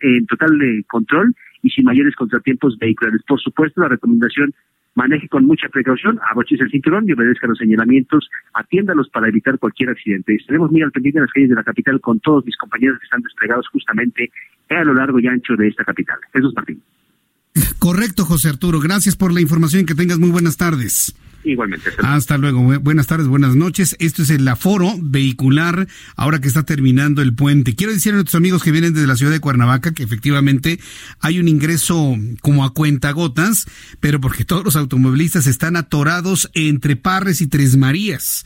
en total de control y sin mayores contratiempos vehiculares. Por supuesto, la recomendación maneje con mucha precaución, abroches el cinturón y obedezca los señalamientos, atiéndalos para evitar cualquier accidente. Estaremos muy al pendiente en las calles de la capital con todos mis compañeros que están desplegados justamente a lo largo y ancho de esta capital. Jesús Martín. Correcto, José Arturo. Gracias por la información. Que tengas muy buenas tardes. Igualmente. Hasta luego. Buenas tardes, buenas noches. Esto es el aforo vehicular ahora que está terminando el puente. Quiero decir a nuestros amigos que vienen desde la ciudad de Cuernavaca que efectivamente hay un ingreso como a cuenta gotas, pero porque todos los automovilistas están atorados entre Parres y Tres Marías.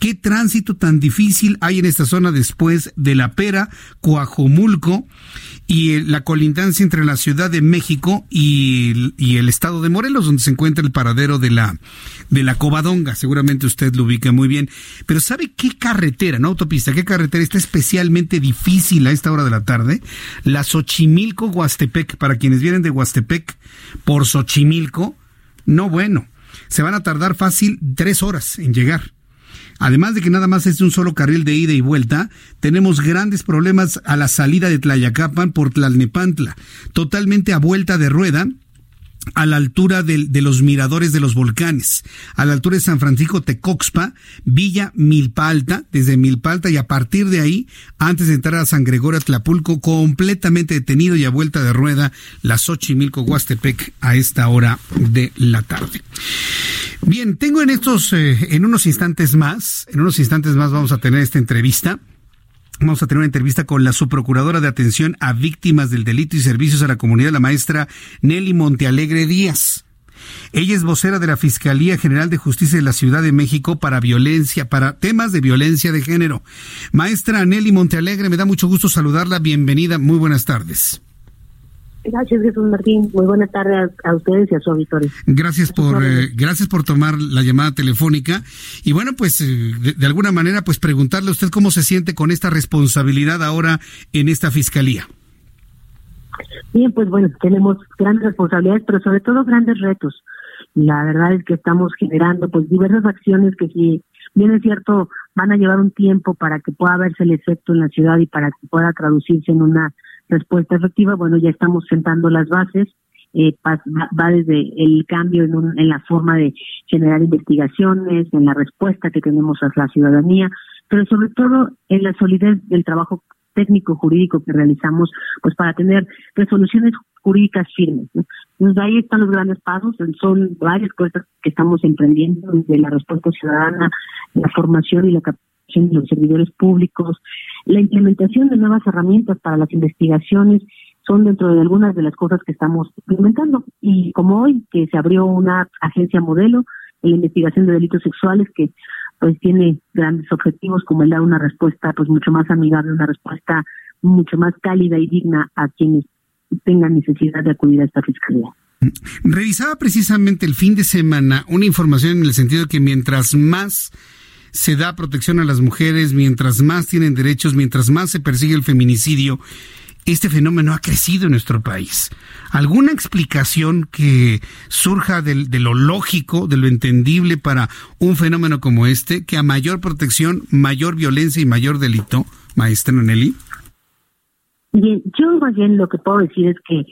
¿Qué tránsito tan difícil hay en esta zona después de La Pera, Coajomulco y eh, la colindancia entre la Ciudad de México y, el estado de Morelos, donde se encuentra el paradero de la, de la Covadonga? Seguramente usted lo ubica muy bien. Pero ¿sabe qué carretera, no autopista, qué carretera está especialmente difícil a esta hora de la tarde? La Xochimilco-Huastepec. Para quienes vienen de Huastepec por Xochimilco, no bueno. Se van a tardar fácil tres horas en llegar. Además de que nada más es un solo carril de ida y vuelta, tenemos grandes problemas a la salida de Tlayacapan por Tlalnepantla, totalmente a vuelta de rueda a la altura de, de, los miradores de los volcanes, a la altura de San Francisco Tecoxpa, Villa Milpa Alta, desde Milpa Alta y a partir de ahí, antes de entrar a San Gregorio Tlapulco, completamente detenido y a vuelta de rueda, la Xochimilco Huastepec a esta hora de la tarde. Bien, tengo en estos, eh, en unos instantes más, en unos instantes más vamos a tener esta entrevista Vamos a tener una entrevista con la subprocuradora de atención a víctimas del delito y servicios a la comunidad, la maestra Nelly Montealegre Díaz. Ella es vocera de la Fiscalía General de Justicia de la Ciudad de México para violencia, para temas de violencia de género. Maestra Nelly Montealegre, me da mucho gusto saludarla. Bienvenida. Muy buenas tardes. Gracias, Jesús Martín. Muy buena tarde a, ustedes y a su auditorio. Gracias por, eh, gracias por tomar la llamada telefónica. Y bueno, pues eh, de, alguna manera, pues preguntarle a usted cómo se siente con esta responsabilidad ahora en esta fiscalía. Bien, pues bueno, tenemos grandes responsabilidades, pero sobre todo grandes retos. La verdad es que estamos generando pues diversas acciones que si bien es cierto van a llevar un tiempo para que pueda verse el efecto en la ciudad y para que pueda traducirse en una respuesta efectiva, bueno, ya estamos sentando las bases, eh, va desde el cambio en, en la forma de generar investigaciones, en la respuesta que tenemos a la ciudadanía, pero sobre todo en la solidez del trabajo técnico jurídico que realizamos, pues para tener resoluciones jurídicas firmes. Entonces ahí están los grandes pasos, son varias cosas que estamos emprendiendo desde la respuesta ciudadana, la formación y la capacitación de los servidores públicos, la implementación de nuevas herramientas para las investigaciones son dentro de algunas de las cosas que estamos implementando. Y como hoy, que se abrió una agencia modelo en la investigación de delitos sexuales que pues tiene grandes objetivos como el dar una respuesta pues mucho más amigable, una respuesta mucho más cálida y digna a quienes tengan necesidad de acudir a esta fiscalía. Revisaba precisamente el fin de semana una información en el sentido de que mientras más se da protección a las mujeres, mientras más tienen derechos, mientras más se persigue el feminicidio, este fenómeno ha crecido en nuestro país. ¿Alguna explicación que surja de, lo lógico, de lo entendible para un fenómeno como este, que a mayor protección, mayor violencia y mayor delito, maestra Nelly? Bien, yo más bien lo que puedo decir es que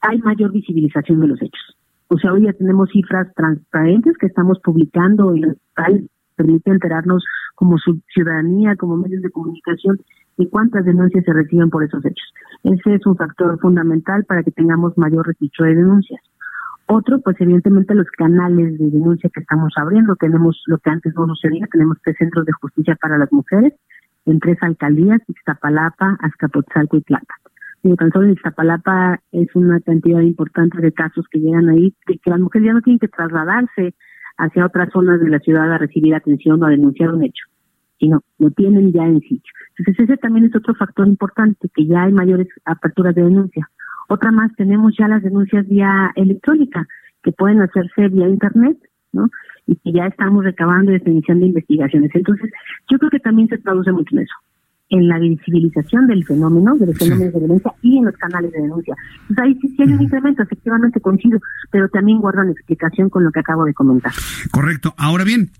hay mayor visibilización de los hechos. O sea, hoy ya tenemos cifras transparentes que estamos publicando y tal permite enterarnos como ciudadanía, como medios de comunicación, de cuántas denuncias se reciben por esos hechos. Ese es un factor fundamental para que tengamos mayor registro de denuncias. Otro, pues evidentemente los canales de denuncia que estamos abriendo. Tenemos lo que antes no sucedía, tenemos tres centros de justicia para las mujeres en tres alcaldías, Ixtapalapa, Azcapotzalco y Plata. Y tan solo en Iztapalapa es una cantidad importante de casos que llegan ahí, que, que las mujeres ya no tienen que trasladarse hacia otras zonas de la ciudad a recibir atención o a denunciar un hecho, sino lo tienen ya en sitio. Entonces ese también es otro factor importante, que ya hay mayores aperturas de denuncia. Otra más, tenemos ya las denuncias vía electrónica, que pueden hacerse vía internet, ¿no? Y que ya estamos recabando y iniciando investigaciones. Entonces, yo creo que también se traduce mucho en eso en la visibilización del fenómeno, de los fenómenos de violencia y en los canales de denuncia. Entonces ahí sí, sí hay un incremento, efectivamente coincido, pero también guardan explicación con lo que acabo de comentar. Correcto. Ahora bien,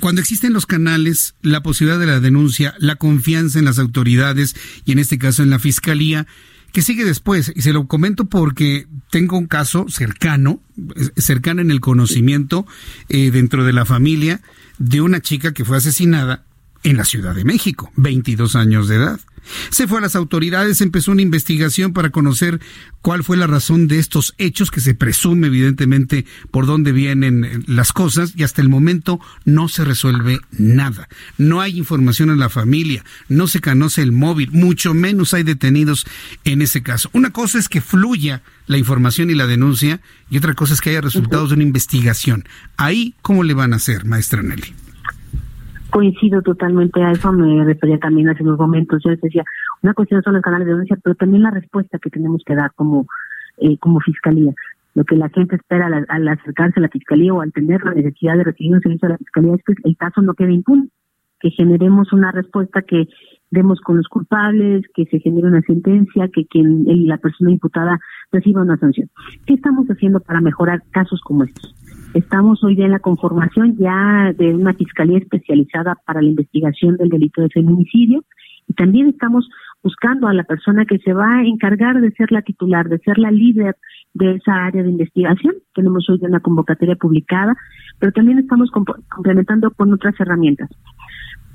cuando existen los canales, la posibilidad de la denuncia, la confianza en las autoridades y en este caso en la fiscalía, ¿qué sigue después? Y se lo comento porque tengo un caso cercano, cercano en el conocimiento eh, dentro de la familia de una chica que fue asesinada en la Ciudad de México, 22 años de edad. Se fue a las autoridades, empezó una investigación para conocer cuál fue la razón de estos hechos, que se presume evidentemente por dónde vienen las cosas, y hasta el momento no se resuelve nada. No hay información en la familia, no se conoce el móvil, mucho menos hay detenidos en ese caso. Una cosa es que fluya la información y la denuncia, y otra cosa es que haya resultados de una investigación. Ahí, ¿cómo le van a hacer, maestra Nelly? Coincido totalmente a eso, me refería también hace unos momentos, yo les decía, una cuestión son los canales de denuncia, pero también la respuesta que tenemos que dar como, eh, como fiscalía. Lo que la gente espera al, acercarse a la fiscalía o al tener la necesidad de recibir un servicio de la fiscalía es que el caso no quede impune, que generemos una respuesta que demos con los culpables, que se genere una sentencia, que quien la persona imputada reciba una sanción. ¿Qué estamos haciendo para mejorar casos como estos? Estamos hoy día en la conformación ya de una fiscalía especializada para la investigación del delito de feminicidio y también estamos buscando a la persona que se va a encargar de ser la titular, de ser la líder de esa área de investigación. Tenemos hoy una convocatoria publicada, pero también estamos complementando con otras herramientas.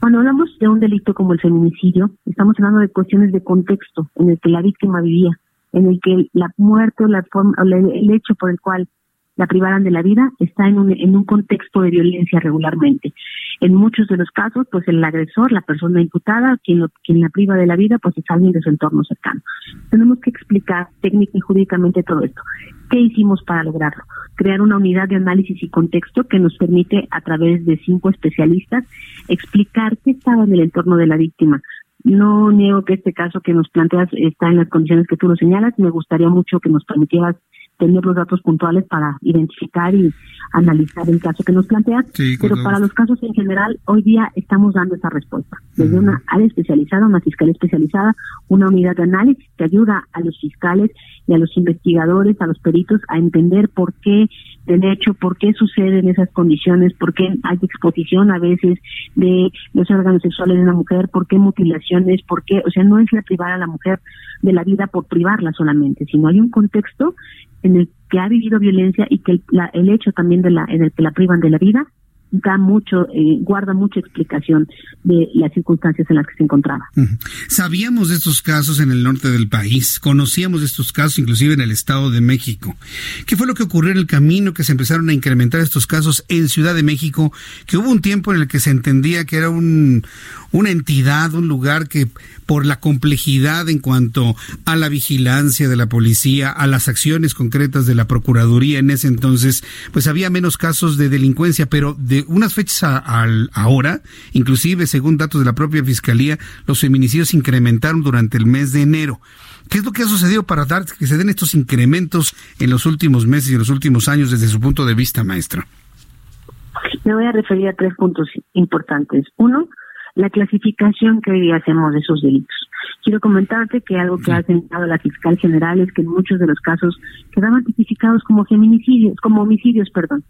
Cuando hablamos de un delito como el feminicidio, estamos hablando de cuestiones de contexto en el que la víctima vivía, en el que la muerte o la forma, el hecho por el cual la privaran de la vida está en un, en un contexto de violencia regularmente. En muchos de los casos, pues el agresor, la persona imputada, quien, lo, quien la priva de la vida, pues es alguien de su entorno cercano. Tenemos que explicar técnica y jurídicamente todo esto. ¿Qué hicimos para lograrlo? Crear una unidad de análisis y contexto que nos permite, a través de cinco especialistas, explicar qué estaba en el entorno de la víctima, no niego que este caso que nos planteas está en las condiciones que tú lo señalas. Me gustaría mucho que nos permitieras tener los datos puntuales para identificar y analizar el caso que nos planteas, pero para los casos en general, hoy día estamos dando esa respuesta. Desde una área especializada, una fiscalía especializada, una unidad de análisis que ayuda a los fiscales y a los investigadores, a los peritos, a entender por qué del hecho, por qué suceden esas condiciones, por qué hay exposición a veces de los órganos sexuales de una mujer, por qué mutilaciones, por qué, o sea, no es la privar a la mujer de la vida por privarla solamente, sino hay un contexto en el que ha vivido violencia y que el, el hecho también de la en el que la privan de la vida da mucho, eh, guarda mucha explicación de las circunstancias en las que se encontraba. Sabíamos de estos casos en el norte del país, conocíamos de estos casos inclusive en el Estado de México. ¿Qué fue lo que ocurrió en el camino que se empezaron a incrementar estos casos en Ciudad de México? Que hubo un tiempo en el que se entendía que era un, una entidad, un lugar que por la complejidad en cuanto a la vigilancia de la policía, a las acciones concretas de la Procuraduría en ese entonces, pues había menos casos de delincuencia, pero de unas fechas a, ahora, inclusive según datos de la propia Fiscalía, los feminicidios incrementaron durante el mes de enero. ¿Qué es lo que ha sucedido para dar que se den estos incrementos en los últimos meses y en los últimos años desde su punto de vista, maestra? Me voy a referir a tres puntos importantes. Uno, la clasificación que hoy hacemos de esos delitos. Quiero comentarte que algo que ha señalado la fiscal general es que en muchos de los casos quedaban tipificados como feminicidios, como homicidios, perdón.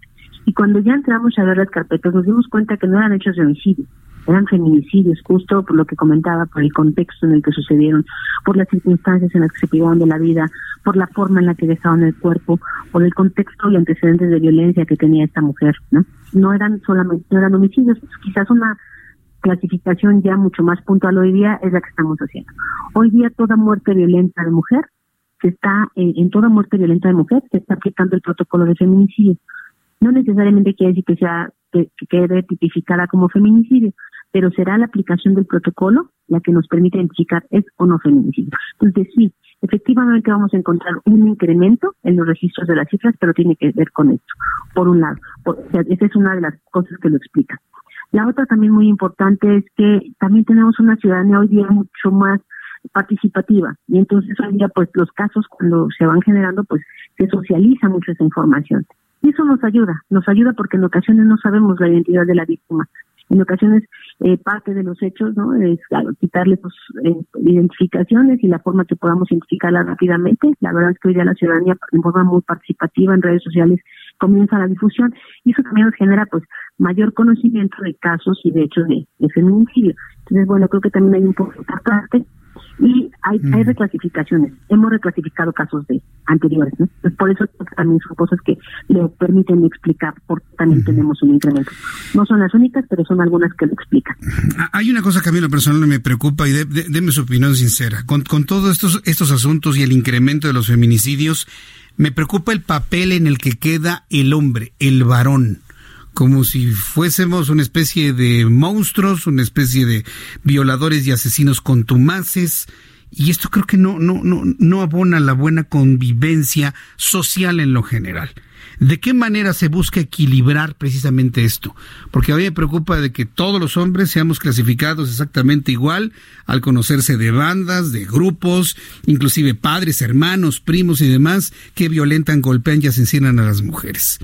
Y cuando ya entramos a ver las carpetas nos dimos cuenta que no eran hechos de homicidio, eran feminicidios, justo por lo que comentaba, por el contexto en el que sucedieron, por las circunstancias en las que se privaron de la vida, por la forma en la que dejaban el cuerpo, por el contexto y antecedentes de violencia que tenía esta mujer, ¿no? No eran solamente, no eran homicidios, quizás una clasificación ya mucho más puntual hoy día es la que estamos haciendo. Hoy día toda muerte violenta de mujer se está, eh, en toda muerte violenta de mujer se está aplicando el protocolo de feminicidio. No necesariamente quiere decir que sea que, quede tipificada como feminicidio, pero será la aplicación del protocolo la que nos permite identificar es o no feminicidio. Entonces sí, efectivamente vamos a encontrar un incremento en los registros de las cifras, pero tiene que ver con esto, por un lado. esa es una de las cosas que lo explica. La otra también muy importante es que también tenemos una ciudadanía hoy día mucho más participativa y entonces hoy día pues los casos cuando se van generando pues se socializa mucho esa información y eso nos ayuda, nos ayuda porque en ocasiones no sabemos la identidad de la víctima, en ocasiones eh, parte de los hechos no es quitarle sus eh, identificaciones y la forma que podamos identificarla rápidamente. La verdad es que hoy día la ciudadanía en forma muy participativa en redes sociales comienza la difusión. Y eso también nos genera pues mayor conocimiento de casos y de hechos de, feminicidio. Entonces, bueno, creo que también hay un poco de parte y hay, hay reclasificaciones. Hemos reclasificado casos de anteriores, ¿no? Pues por eso también son cosas que le permiten explicar por qué también tenemos un incremento. No son las únicas, pero son algunas que lo explican. Ah, hay una cosa que a mí en lo personal me preocupa y déme su opinión sincera. Con, con todos estos, estos asuntos y el incremento de los feminicidios, me preocupa el papel en el que queda el hombre, el varón como si fuésemos una especie de monstruos, una especie de violadores y asesinos contumaces. Y esto creo que no, no, no, no abona la buena convivencia social en lo general. ¿De qué manera se busca equilibrar precisamente esto? Porque a mí me preocupa de que todos los hombres seamos clasificados exactamente igual al conocerse de bandas, de grupos, inclusive padres, hermanos, primos y demás que violentan, golpean y asesinan a las mujeres.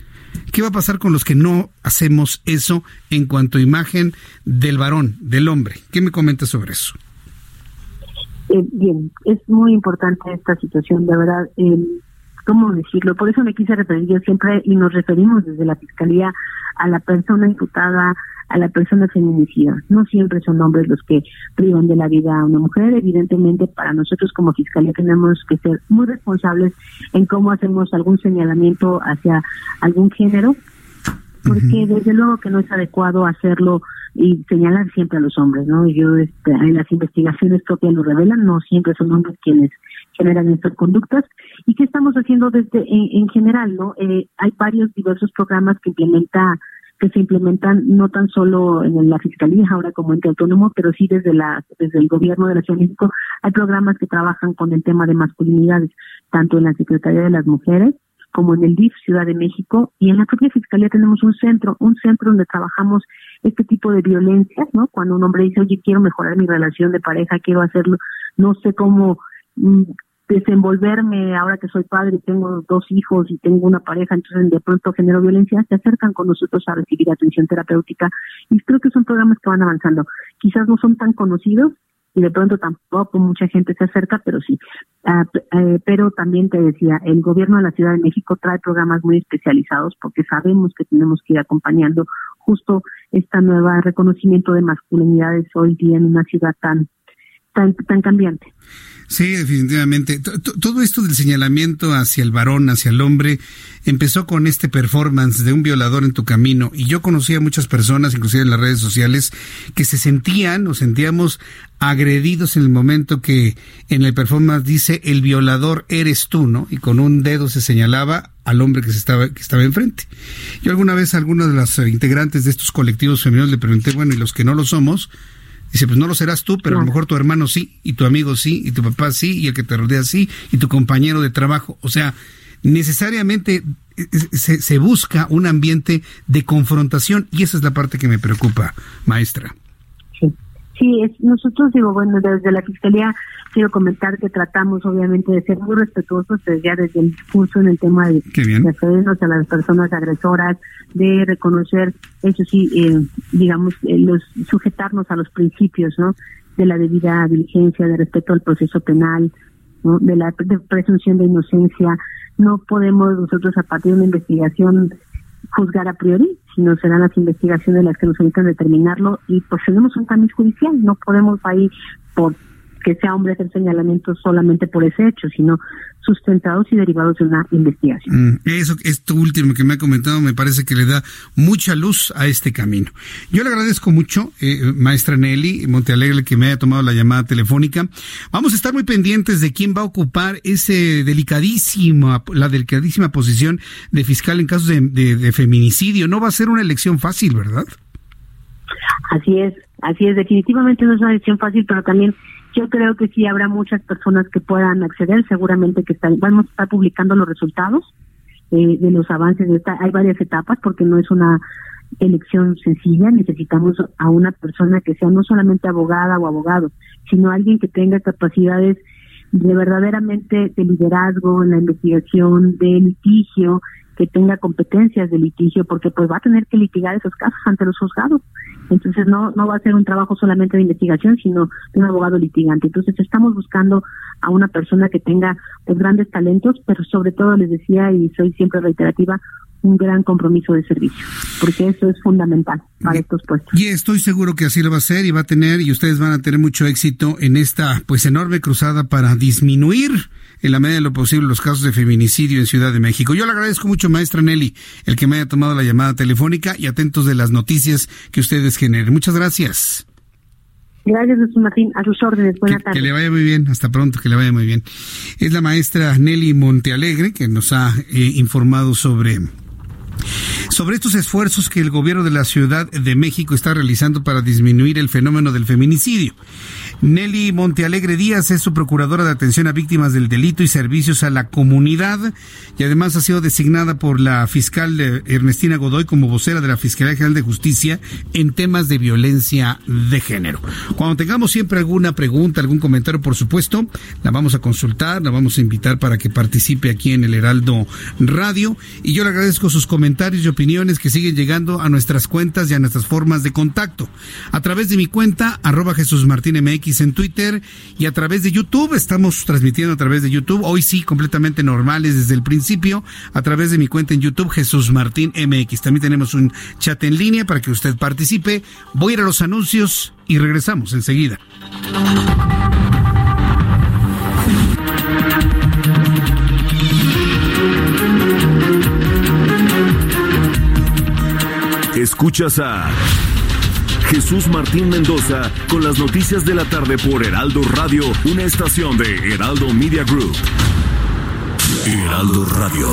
¿Qué va a pasar con los que no hacemos eso en cuanto a imagen del varón, del hombre? ¿Qué me comentas sobre eso? Eh, bien, es muy importante esta situación, de verdad. Eh, ¿Cómo decirlo? Por eso me quise referir yo siempre, y nos referimos desde la Fiscalía a la persona imputada, a la persona feminicida. No siempre son hombres los que privan de la vida a una mujer. Evidentemente, para nosotros como fiscalía tenemos que ser muy responsables en cómo hacemos algún señalamiento hacia algún género, porque desde luego que no es adecuado hacerlo y señalar siempre a los hombres, ¿no? Yo, este, en las investigaciones propias lo revelan, no siempre son hombres quienes generan estas conductas. ¿Y qué estamos haciendo desde en, general, no? Eh, hay varios diversos programas que implementa que se implementan no tan solo en la Fiscalía ahora como ente autónomo, pero sí desde la desde el gobierno de la Ciudad de México hay programas que trabajan con el tema de masculinidades, tanto en la Secretaría de las Mujeres como en el DIF Ciudad de México y en la propia Fiscalía tenemos un centro, un centro donde trabajamos este tipo de violencias, ¿no? Cuando un hombre dice, oye, quiero mejorar mi relación de pareja, quiero hacerlo, no sé cómo mm, desenvolverme ahora que soy padre y tengo dos hijos y tengo una pareja, entonces de pronto genero violencia, se acercan con nosotros a recibir atención terapéutica y creo que son programas que van avanzando. Quizás no son tan conocidos y de pronto tampoco mucha gente se acerca, pero sí. Eh, pero también te decía, el gobierno de la Ciudad de México trae programas muy especializados porque sabemos que tenemos que ir acompañando justo esta nueva reconocimiento de masculinidades hoy día en una ciudad tan tan, cambiante. Sí, definitivamente. Todo esto del señalamiento hacia el varón, hacia el hombre, empezó con este performance de un violador en tu camino. Y yo conocí a muchas personas, inclusive en las redes sociales, que se sentían o sentíamos agredidos en el momento que en el performance dice el violador eres tú, ¿no? Y con un dedo se señalaba al hombre que se estaba que estaba enfrente. Yo alguna vez a algunos de los integrantes de estos colectivos femeninos le pregunté, bueno, ¿y los que no lo somos? Dice, pues no lo serás tú, pero a lo mejor tu hermano sí, y tu amigo sí, y tu papá sí, y el que te rodea sí, y tu compañero de trabajo. O sea, necesariamente eh, eh, se, se busca un ambiente de confrontación y esa es la parte que me preocupa, maestra. Sí, es, nosotros digo, bueno, desde la Fiscalía quiero comentar que tratamos obviamente de ser muy respetuosos desde, ya desde el curso en el tema de referirnos a las personas agresoras, de reconocer, eso sí, eh, digamos, eh, los sujetarnos a los principios, ¿no? de la debida diligencia, de respeto al proceso penal, de la presunción de inocencia. No podemos nosotros a partir de una investigación juzgar a priori, sino serán las investigaciones las que nos permitan determinarlo y pues tenemos un cambio judicial, no podemos ahí por que sea hombre hacer señalamientos solamente por ese hecho, sino sustentados y derivados de una investigación. Mm, eso, esto último que me ha comentado me parece que le da mucha luz a este camino. Yo le agradezco mucho, eh, maestra Nelly Montealegre, que me haya tomado la llamada telefónica. Vamos a estar muy pendientes de quién va a ocupar ese delicadísimo, la delicadísima posición de fiscal en casos de, de feminicidio. No va a ser una elección fácil, ¿verdad? Así es, así es. Definitivamente no es una elección fácil, pero también yo creo que sí habrá muchas personas que puedan acceder, seguramente que están, vamos a estar publicando los resultados eh, de los avances de esta, hay varias etapas porque no es una elección sencilla, necesitamos a una persona que sea no solamente abogada o abogado, sino alguien que tenga capacidades de verdaderamente de liderazgo en la investigación, de litigio, que tenga competencias de litigio, porque pues va a tener que litigar esos casos ante los juzgados. Entonces no, no va a ser un trabajo solamente de investigación, sino de un abogado litigante. Entonces estamos buscando a una persona que tenga pues grandes talentos, pero sobre todo les decía y soy siempre reiterativa, un gran compromiso de servicio, porque eso es fundamental para estos puestos. Y estoy seguro que así lo va a ser y va a tener y ustedes van a tener mucho éxito en esta pues enorme cruzada para disminuir en la medida de lo posible los casos de feminicidio en Ciudad de México. Yo le agradezco mucho, maestra Nelly, el que me haya tomado la llamada telefónica y atentos de las noticias que ustedes generen. Muchas gracias. Gracias, Jesús Martín. A sus órdenes. Buenas tardes. Que le vaya muy bien. Hasta pronto. Que le vaya muy bien. Es la maestra Nelly Montealegre que nos ha eh, informado sobre sobre estos esfuerzos que el gobierno de la Ciudad de México está realizando para disminuir el fenómeno del feminicidio. Nelly Montealegre Díaz es su procuradora de atención a víctimas del delito y servicios a la comunidad y además ha sido designada por la fiscal eh, Ernestina Godoy como vocera de la Fiscalía General de Justicia en temas de violencia de género. Cuando tengamos siempre alguna pregunta, algún comentario, por supuesto, la vamos a consultar, la vamos a invitar para que participe aquí en el Heraldo Radio y yo le agradezco sus comentarios y opiniones que siguen llegando a nuestras cuentas y a nuestras formas de contacto. A través de mi cuenta, arroba Jesús Martín MX, en Twitter y a través de YouTube. Estamos transmitiendo a través de YouTube. Hoy sí, completamente normales desde el principio, a través de mi cuenta en YouTube, Jesús Martín MX. También tenemos un chat en línea para que usted participe. Voy a ir a los anuncios y regresamos enseguida. Escuchas a Jesús Martín Mendoza con las noticias de la tarde por Heraldo Radio, una estación de Heraldo Media Group. Heraldo Radio.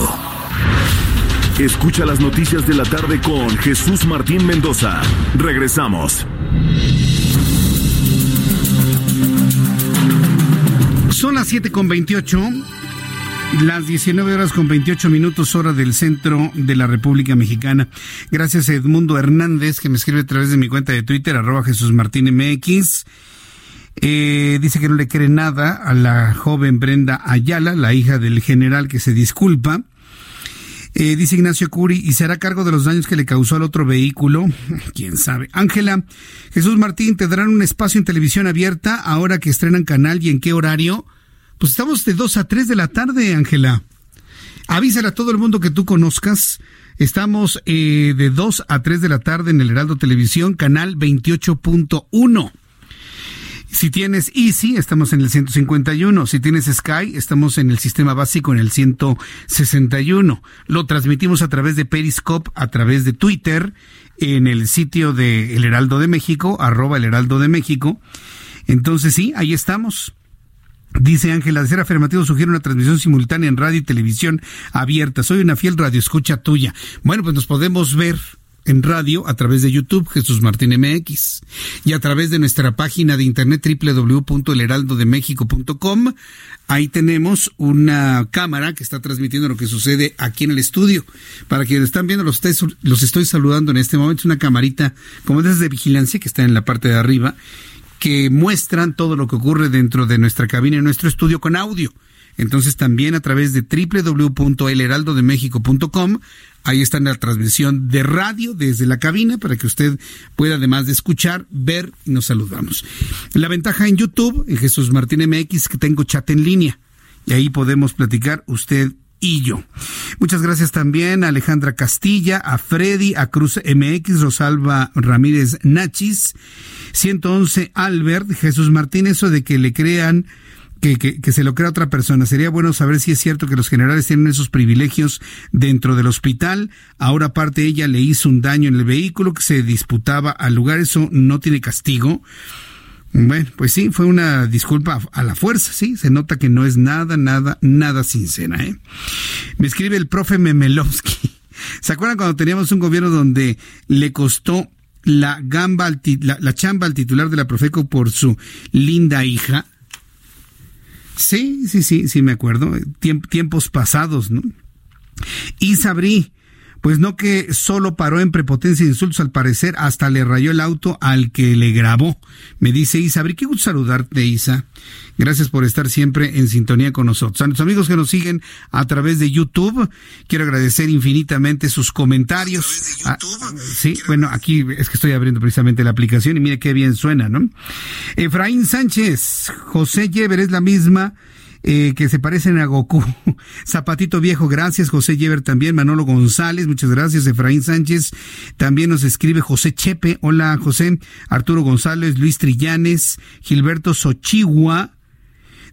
Escucha las noticias de la tarde con Jesús Martín Mendoza. Regresamos. Son las 7 con 28. Las 19 horas con 28 minutos hora del centro de la República Mexicana. Gracias a Edmundo Hernández que me escribe a través de mi cuenta de Twitter, arroba Jesús Martín MX. Eh, dice que no le cree nada a la joven Brenda Ayala, la hija del general que se disculpa. Eh, dice Ignacio Curi, ¿y será cargo de los daños que le causó al otro vehículo? (laughs) ¿Quién sabe? Ángela, Jesús Martín, ¿tendrán un espacio en televisión abierta ahora que estrenan canal y en qué horario? Pues estamos de 2 a 3 de la tarde, Ángela. Avísale a todo el mundo que tú conozcas. Estamos eh, de 2 a 3 de la tarde en el Heraldo Televisión, canal 28.1. Si tienes Easy, estamos en el 151. Si tienes Sky, estamos en el sistema básico en el 161. Lo transmitimos a través de Periscope, a través de Twitter, en el sitio de El Heraldo de México, arroba El Heraldo de México. Entonces sí, ahí estamos. Dice Ángela, de ser afirmativo sugiere una transmisión simultánea en radio y televisión abierta. Soy una fiel radioescucha tuya. Bueno, pues nos podemos ver en radio a través de YouTube, Jesús Martín MX, y a través de nuestra página de internet www.elheraldodemexico.com. Ahí tenemos una cámara que está transmitiendo lo que sucede aquí en el estudio. Para quienes están viendo, los, los estoy saludando en este momento. Es una camarita como de de vigilancia que está en la parte de arriba que muestran todo lo que ocurre dentro de nuestra cabina y nuestro estudio con audio. Entonces también a través de www.elheraldodemexico.com, ahí está la transmisión de radio desde la cabina para que usted pueda además de escuchar, ver y nos saludamos. La ventaja en YouTube, en Jesús Martín MX, que tengo chat en línea y ahí podemos platicar usted y yo. Muchas gracias también a Alejandra Castilla, a Freddy, a Cruz MX, Rosalba Ramírez Nachis, 111 Albert, Jesús Martín, eso de que le crean que, que, se lo crea otra persona. Sería bueno saber si es cierto que los generales tienen esos privilegios dentro del hospital. Ahora aparte ella le hizo un daño en el vehículo que se disputaba al lugar. Eso no tiene castigo. Bueno, pues sí, fue una disculpa a la fuerza, sí, se nota que no es nada, nada, nada sincera, ¿eh? Me escribe el profe Memelovsky. (laughs) ¿Se acuerdan cuando teníamos un gobierno donde le costó la gamba, la, la chamba al titular de la Profeco por su linda hija? Sí, sí, sí, sí, me acuerdo. tiempos pasados, ¿no? Y Sabrí, pues no que solo paró en prepotencia e insultos, al parecer hasta le rayó el auto al que le grabó. Me dice Isa, qué gusto saludarte, Isa. Gracias por estar siempre en sintonía con nosotros. A nuestros amigos que nos siguen a través de YouTube, quiero agradecer infinitamente sus comentarios. Ah, sí, bueno, aquí es que estoy abriendo precisamente la aplicación y mire qué bien suena, ¿no? Efraín Sánchez, José Yever es la misma eh, que se parecen a Goku. (laughs) Zapatito Viejo, gracias. José Yever también. Manolo González, muchas gracias. Efraín Sánchez. También nos escribe José Chepe. Hola, José. Arturo González, Luis Trillanes, Gilberto Sochigua.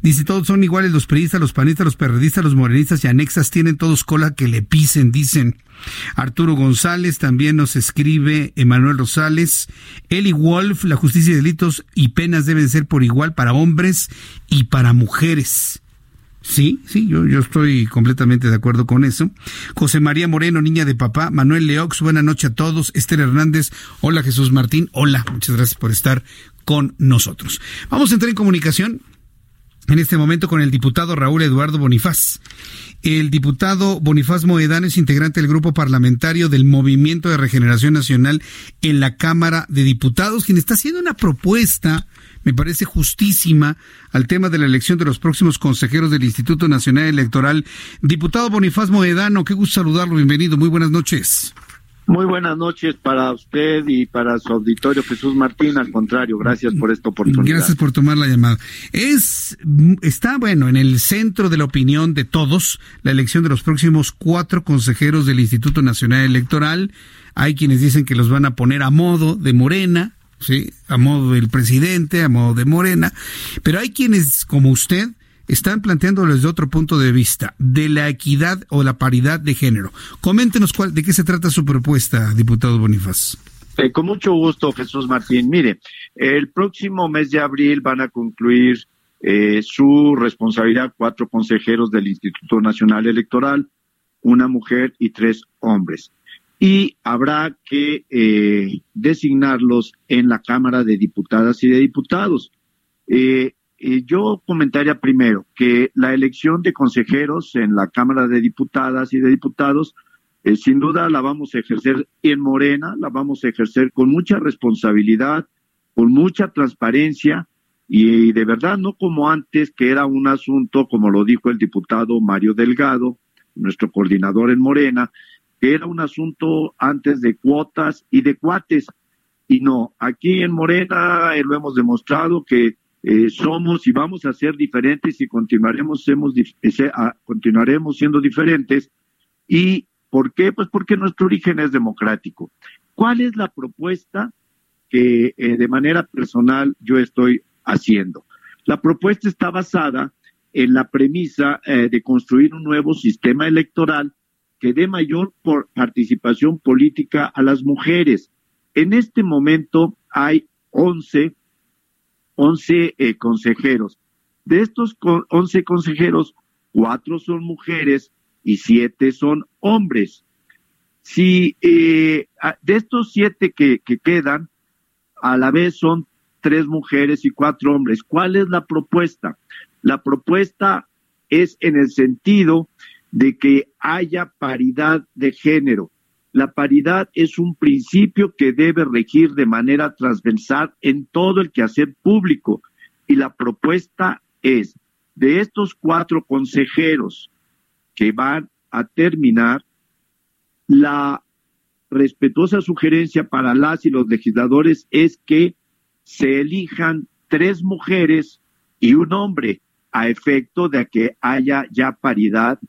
Dice, todos son iguales, los periodistas, los panistas, los perredistas, los morenistas y anexas tienen todos cola que le pisen, dicen. Arturo González también nos escribe Emanuel Rosales. Eli Wolf, la justicia y delitos y penas deben ser por igual para hombres y para mujeres. Sí, sí, yo, yo estoy completamente de acuerdo con eso. José María Moreno, niña de papá. Manuel Leox, buena noche a todos. Esther Hernández, hola Jesús Martín, hola, muchas gracias por estar con nosotros. Vamos a entrar en comunicación en este momento con el diputado Raúl Eduardo Bonifaz. El diputado Bonifaz Moedano es integrante del grupo parlamentario del Movimiento de Regeneración Nacional en la Cámara de Diputados, quien está haciendo una propuesta, me parece justísima, al tema de la elección de los próximos consejeros del Instituto Nacional Electoral. Diputado Bonifaz Moedano, qué gusto saludarlo, bienvenido, muy buenas noches. Muy buenas noches para usted y para su auditorio Jesús Martín. Al contrario, gracias por esta oportunidad. Gracias por tomar la llamada. Es está bueno en el centro de la opinión de todos la elección de los próximos cuatro consejeros del Instituto Nacional Electoral. Hay quienes dicen que los van a poner a modo de Morena, sí, a modo del presidente, a modo de Morena, pero hay quienes como usted están planteándolo desde otro punto de vista, de la equidad o la paridad de género. Coméntenos cuál, de qué se trata su propuesta, diputado Bonifaz. Eh, con mucho gusto, Jesús Martín. Mire, el próximo mes de abril van a concluir eh, su responsabilidad cuatro consejeros del Instituto Nacional Electoral, una mujer y tres hombres. Y habrá que eh, designarlos en la Cámara de Diputadas y de Diputados. Eh, eh, yo comentaría primero que la elección de consejeros en la Cámara de Diputadas y de Diputados, sin duda la vamos a ejercer en Morena, la vamos a ejercer con mucha responsabilidad, con mucha transparencia y, de verdad no como antes, que era un asunto, como lo dijo el diputado Mario Delgado, nuestro coordinador en Morena, que era un asunto antes de cuotas y de cuates. Y no, aquí en Morena eh, lo hemos demostrado que eh, somos y vamos a ser diferentes y continuaremos, hemos, eh, continuaremos siendo diferentes. ¿Y por qué? Pues porque nuestro origen es democrático. ¿Cuál es la propuesta que eh, de manera personal yo estoy haciendo? La propuesta está basada en la premisa de construir un nuevo sistema electoral que dé mayor participación política a las mujeres. En este momento hay 11 11 eh, consejeros. De estos 11 consejeros, cuatro son mujeres y siete son hombres. Si eh, de estos siete que, que quedan, a la vez son tres mujeres y cuatro hombres. ¿Cuál es la propuesta? La propuesta es en el sentido de que haya paridad de género. la paridad es un principio que debe regir de manera transversal en todo el quehacer público y la propuesta es de estos cuatro consejeros que van a terminar, la respetuosa sugerencia para las y los legisladores es que se elijan tres mujeres y un hombre a efecto de que haya ya paridad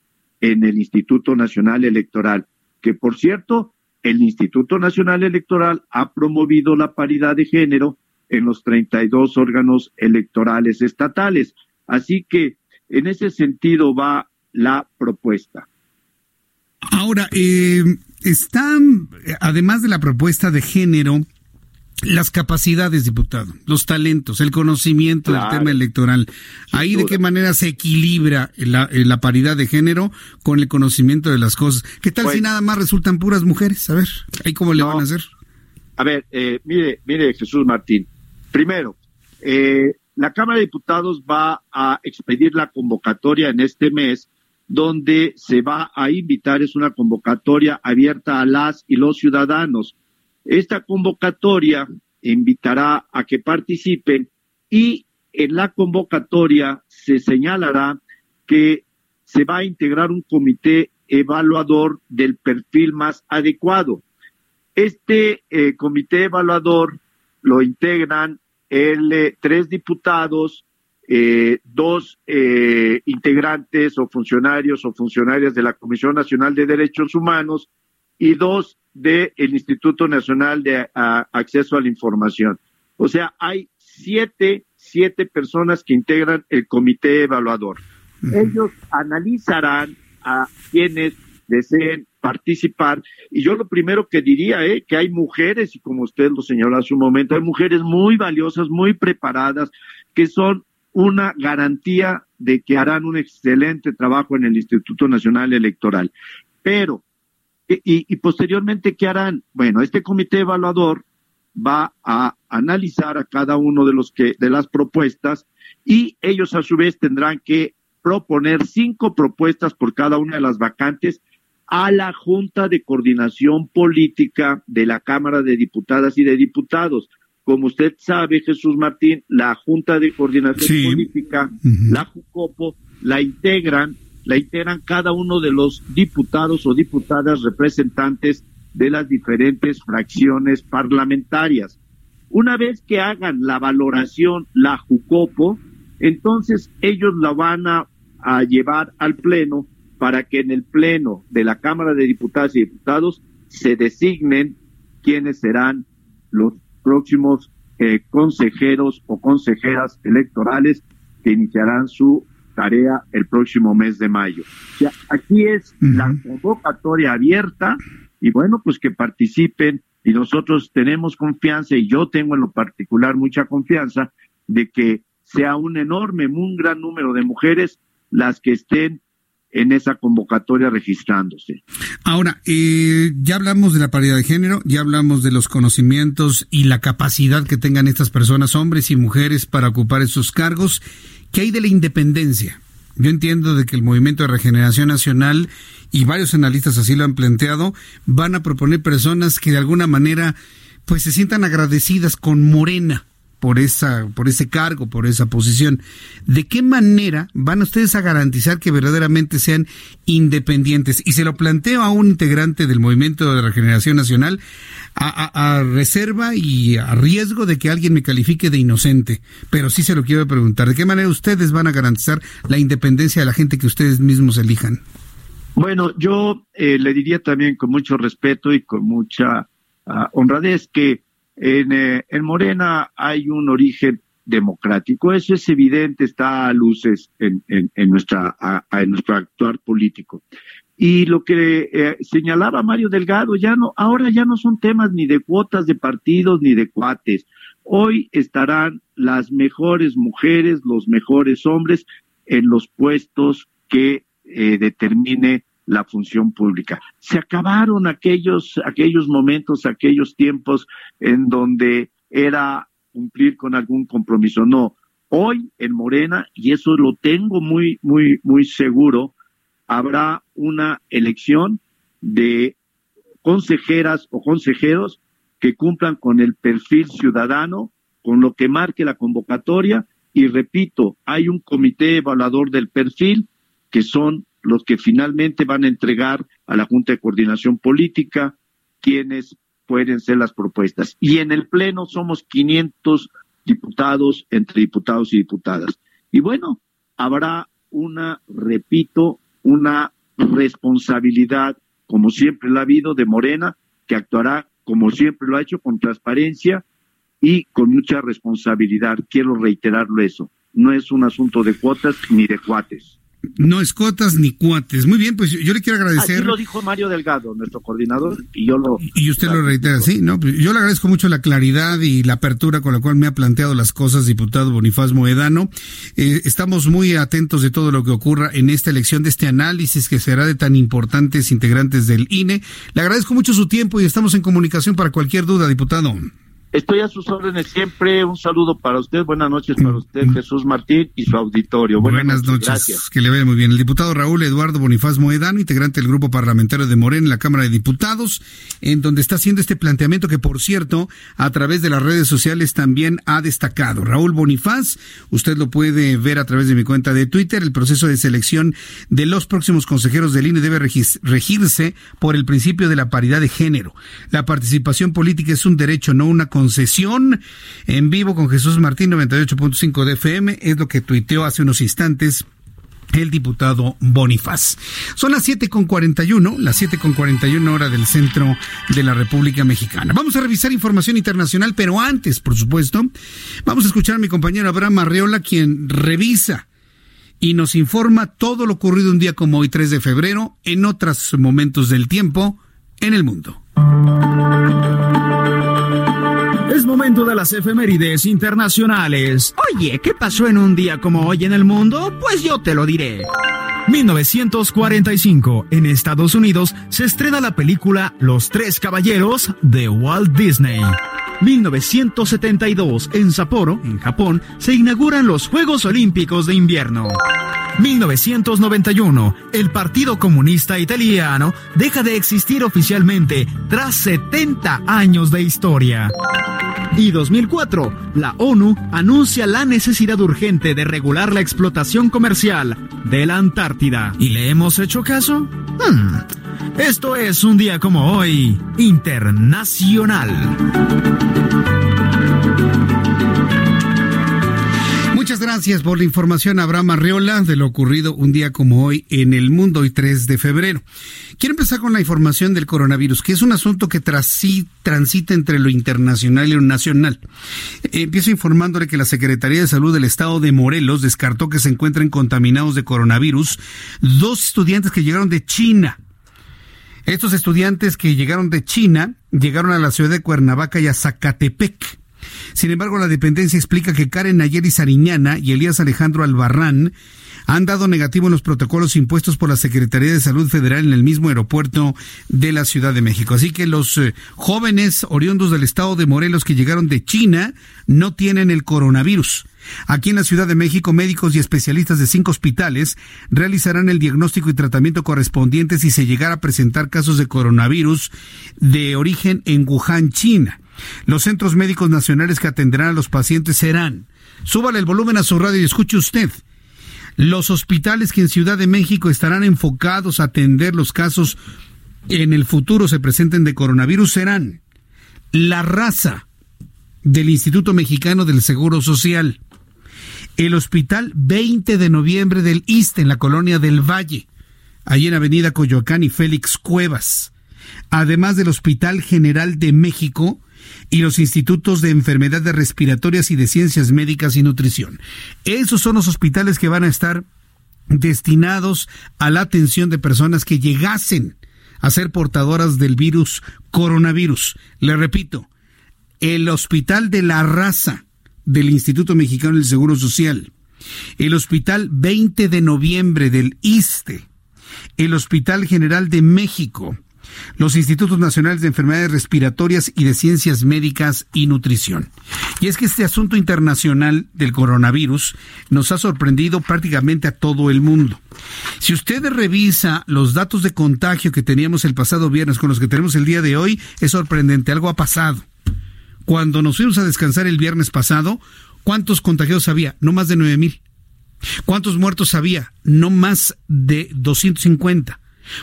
en el Instituto Nacional Electoral, que por cierto, el Instituto Nacional Electoral ha promovido la paridad de género en los 32 órganos electorales estatales. Así que en ese sentido va la propuesta. Ahora, eh, están, además de la propuesta de género, las capacidades, diputado, los talentos, el conocimiento del tema electoral. Ahí de qué manera se equilibra la, la, paridad de género con el conocimiento de las cosas. ¿Qué tal si nada más resultan puras mujeres? A ver, ahí cómo le van a hacer. A ver, eh, mire, mire Jesús Martín. Primero, eh, la Cámara de Diputados va a expedir la convocatoria en este mes donde se va a invitar, es una convocatoria abierta a las y los ciudadanos esta convocatoria invitará a que participen y en la convocatoria se señalará que se va a integrar un comité evaluador del perfil más adecuado. Este eh, comité evaluador lo integran eh, tres diputados, eh, dos integrantes o funcionarios o funcionarias de la Comisión Nacional de Derechos Humanos y dos del Instituto Nacional de Acceso a la Información. O sea, hay siete, siete personas que integran el comité evaluador. Ellos analizarán a quienes deseen participar. Y yo lo primero que diría es eh, que hay mujeres, y como usted lo señaló hace un momento, hay mujeres muy valiosas, muy preparadas, que son una garantía de que harán un excelente trabajo en el Instituto Nacional Electoral. Pero y, posteriormente, ¿qué harán? Bueno, este comité evaluador va a analizar a cada uno de los que de las propuestas y ellos a su vez tendrán que proponer cinco propuestas por cada una de las vacantes a la Junta de Coordinación Política de la Cámara de Diputadas y de Diputados. Como usted sabe, Jesús Martín, la Junta de Coordinación Política, la JUCOPO, la integran la integran cada uno de los diputados o diputadas representantes de las diferentes fracciones parlamentarias. Una vez que hagan la valoración, la JUCOPO, entonces ellos la van a, llevar al Pleno para que en el Pleno de la Cámara de Diputadas y Diputados se designen quiénes serán los próximos eh, consejeros o consejeras electorales que iniciarán su tarea el próximo mes de mayo. O sea, aquí es la convocatoria abierta y bueno, pues que participen y nosotros tenemos confianza y yo tengo en lo particular mucha confianza de que sea un enorme, un gran número de mujeres las que estén en esa convocatoria registrándose. Ahora, eh, ya hablamos de la paridad de género, ya hablamos de los conocimientos y la capacidad que tengan estas personas, hombres y mujeres, para ocupar esos cargos. ¿Qué hay de la independencia? Yo entiendo de que el Movimiento de Regeneración Nacional y varios analistas así lo han planteado, van a proponer personas que de alguna manera pues se sientan agradecidas con Morena por esa por ese cargo, por esa posición. ¿De qué manera van ustedes a garantizar que verdaderamente sean independientes? Y se lo planteo a un integrante del Movimiento de Regeneración Nacional a, reserva y a riesgo de que alguien me califique de inocente, pero sí se lo quiero preguntar. ¿De qué manera ustedes van a garantizar la independencia de la gente que ustedes mismos elijan? Bueno, yo eh, le diría también con mucho respeto y con mucha ah, honradez que eh, en, Morena hay un origen democrático. Eso es evidente, está a luces en, nuestra, en nuestro actuar político. Y lo que eh, señalaba Mario Delgado, ya no, ahora ya no son temas ni de cuotas de partidos ni de cuates. Hoy estarán las mejores mujeres, los mejores hombres en los puestos que eh, determine la función pública. Se acabaron aquellos, aquellos momentos, aquellos tiempos en donde era cumplir con algún compromiso. No, hoy en Morena, y eso lo tengo muy, muy, muy seguro, habrá una elección de consejeras o consejeros que cumplan con el perfil ciudadano, con lo que marque la convocatoria. Y repito, hay un comité evaluador del perfil que son los que finalmente van a entregar a la Junta de Coordinación Política quienes pueden ser las propuestas. Y en el Pleno somos 500 diputados entre diputados y diputadas. Y bueno, habrá una, repito, una responsabilidad, como siempre la ha habido, de Morena, que actuará como siempre lo ha hecho, con transparencia y con mucha responsabilidad. Quiero reiterarlo eso. No es un asunto de cuotas ni de cuates. No escotas ni cuates. Muy bien, pues yo, le quiero agradecer. Así lo dijo Mario Delgado, nuestro coordinador, y yo lo. Y usted lo reitera, sí, ¿no? Pues yo le agradezco mucho la claridad y la apertura con la cual me ha planteado las cosas, diputado Bonifaz Moedano. Eh, estamos muy atentos de todo lo que ocurra en esta elección, de este análisis que será de tan importantes integrantes del INE. Le agradezco mucho su tiempo y estamos en comunicación para cualquier duda, diputado. Estoy a sus órdenes siempre. Un saludo para usted. Buenas noches para usted, Jesús Martín, y su auditorio. Buenas, noches. Gracias. Que le vea muy bien. El diputado Raúl Eduardo Bonifaz Moedano, integrante del grupo parlamentario de Morén en la Cámara de Diputados, en donde está haciendo este planteamiento que, por cierto, a través de las redes sociales también ha destacado. Raúl Bonifaz, usted lo puede ver a través de mi cuenta de Twitter. El proceso de selección de los próximos consejeros del INE debe regirse por el principio de la paridad de género. La participación política es un derecho, no una concesión en vivo con Jesús Martín 98.5 de FM, es lo que tuiteó hace unos instantes el diputado Bonifaz. Son las 7.41, las 7.41 hora del centro de la República Mexicana. Vamos a revisar información internacional, pero antes, por supuesto, vamos a escuchar a mi compañero Abraham Arreola, quien revisa y nos informa todo lo ocurrido un día como hoy, 3 de febrero, en otros momentos del tiempo en el mundo. Es momento de las efemérides internacionales. Oye, ¿qué pasó en un día como hoy en el mundo? Pues yo te lo diré. 1945, en Estados Unidos, se estrena la película Los Tres Caballeros de Walt Disney. 1972, en Sapporo, en Japón, se inauguran los Juegos Olímpicos de Invierno. 1991, el Partido Comunista Italiano deja de existir oficialmente tras 70 años de historia. Y 2004, la ONU anuncia la necesidad urgente de regular la explotación comercial de la Antártida. ¿Y le hemos hecho caso? Hmm. Esto es un día como hoy, internacional. Gracias por la información, Abraham Arriola, de lo ocurrido un día como hoy en el mundo, hoy 3 de febrero. Quiero empezar con la información del coronavirus, que es un asunto que transita entre lo internacional y lo nacional. Empiezo informándole que la Secretaría de Salud del Estado de Morelos descartó que se encuentren contaminados de coronavirus dos estudiantes que llegaron de China. Estos estudiantes que llegaron de China llegaron a la ciudad de Cuernavaca y a Zacatepec. Sin embargo, la dependencia explica que Karen Nayeli Sariñana y Elías Alejandro Albarrán han dado negativo en los protocolos impuestos por la Secretaría de Salud Federal en el mismo aeropuerto de la Ciudad de México. Así que los eh, jóvenes oriundos del estado de Morelos que llegaron de China no tienen el coronavirus. Aquí en la Ciudad de México, médicos y especialistas de cinco hospitales realizarán el diagnóstico y tratamiento correspondiente si se llegara a presentar casos de coronavirus de origen en Wuhan, China. Los centros médicos nacionales que atenderán a los pacientes serán, súbale el volumen a su radio y escuche usted, los hospitales que en Ciudad de México estarán enfocados a atender los casos en el futuro se presenten de coronavirus serán la raza del Instituto Mexicano del Seguro Social, el Hospital 20 de Noviembre del ISTE en la colonia del Valle, allí en Avenida Coyoacán y Félix Cuevas, además del Hospital General de México y los institutos de enfermedades respiratorias y de ciencias médicas y nutrición. Esos son los hospitales que van a estar destinados a la atención de personas que llegasen a ser portadoras del virus coronavirus. Le repito, el Hospital de la Raza del Instituto Mexicano del Seguro Social, el Hospital 20 de Noviembre del ISTE, el Hospital General de México, los Institutos Nacionales de Enfermedades Respiratorias y de Ciencias Médicas y Nutrición. Y es que este asunto internacional del coronavirus nos ha sorprendido prácticamente a todo el mundo. Si usted revisa los datos de contagio que teníamos el pasado viernes con los que tenemos el día de hoy, es sorprendente, algo ha pasado. Cuando nos fuimos a descansar el viernes pasado, ¿cuántos contagiados había? No más de nueve mil. ¿Cuántos muertos había? No más de 250.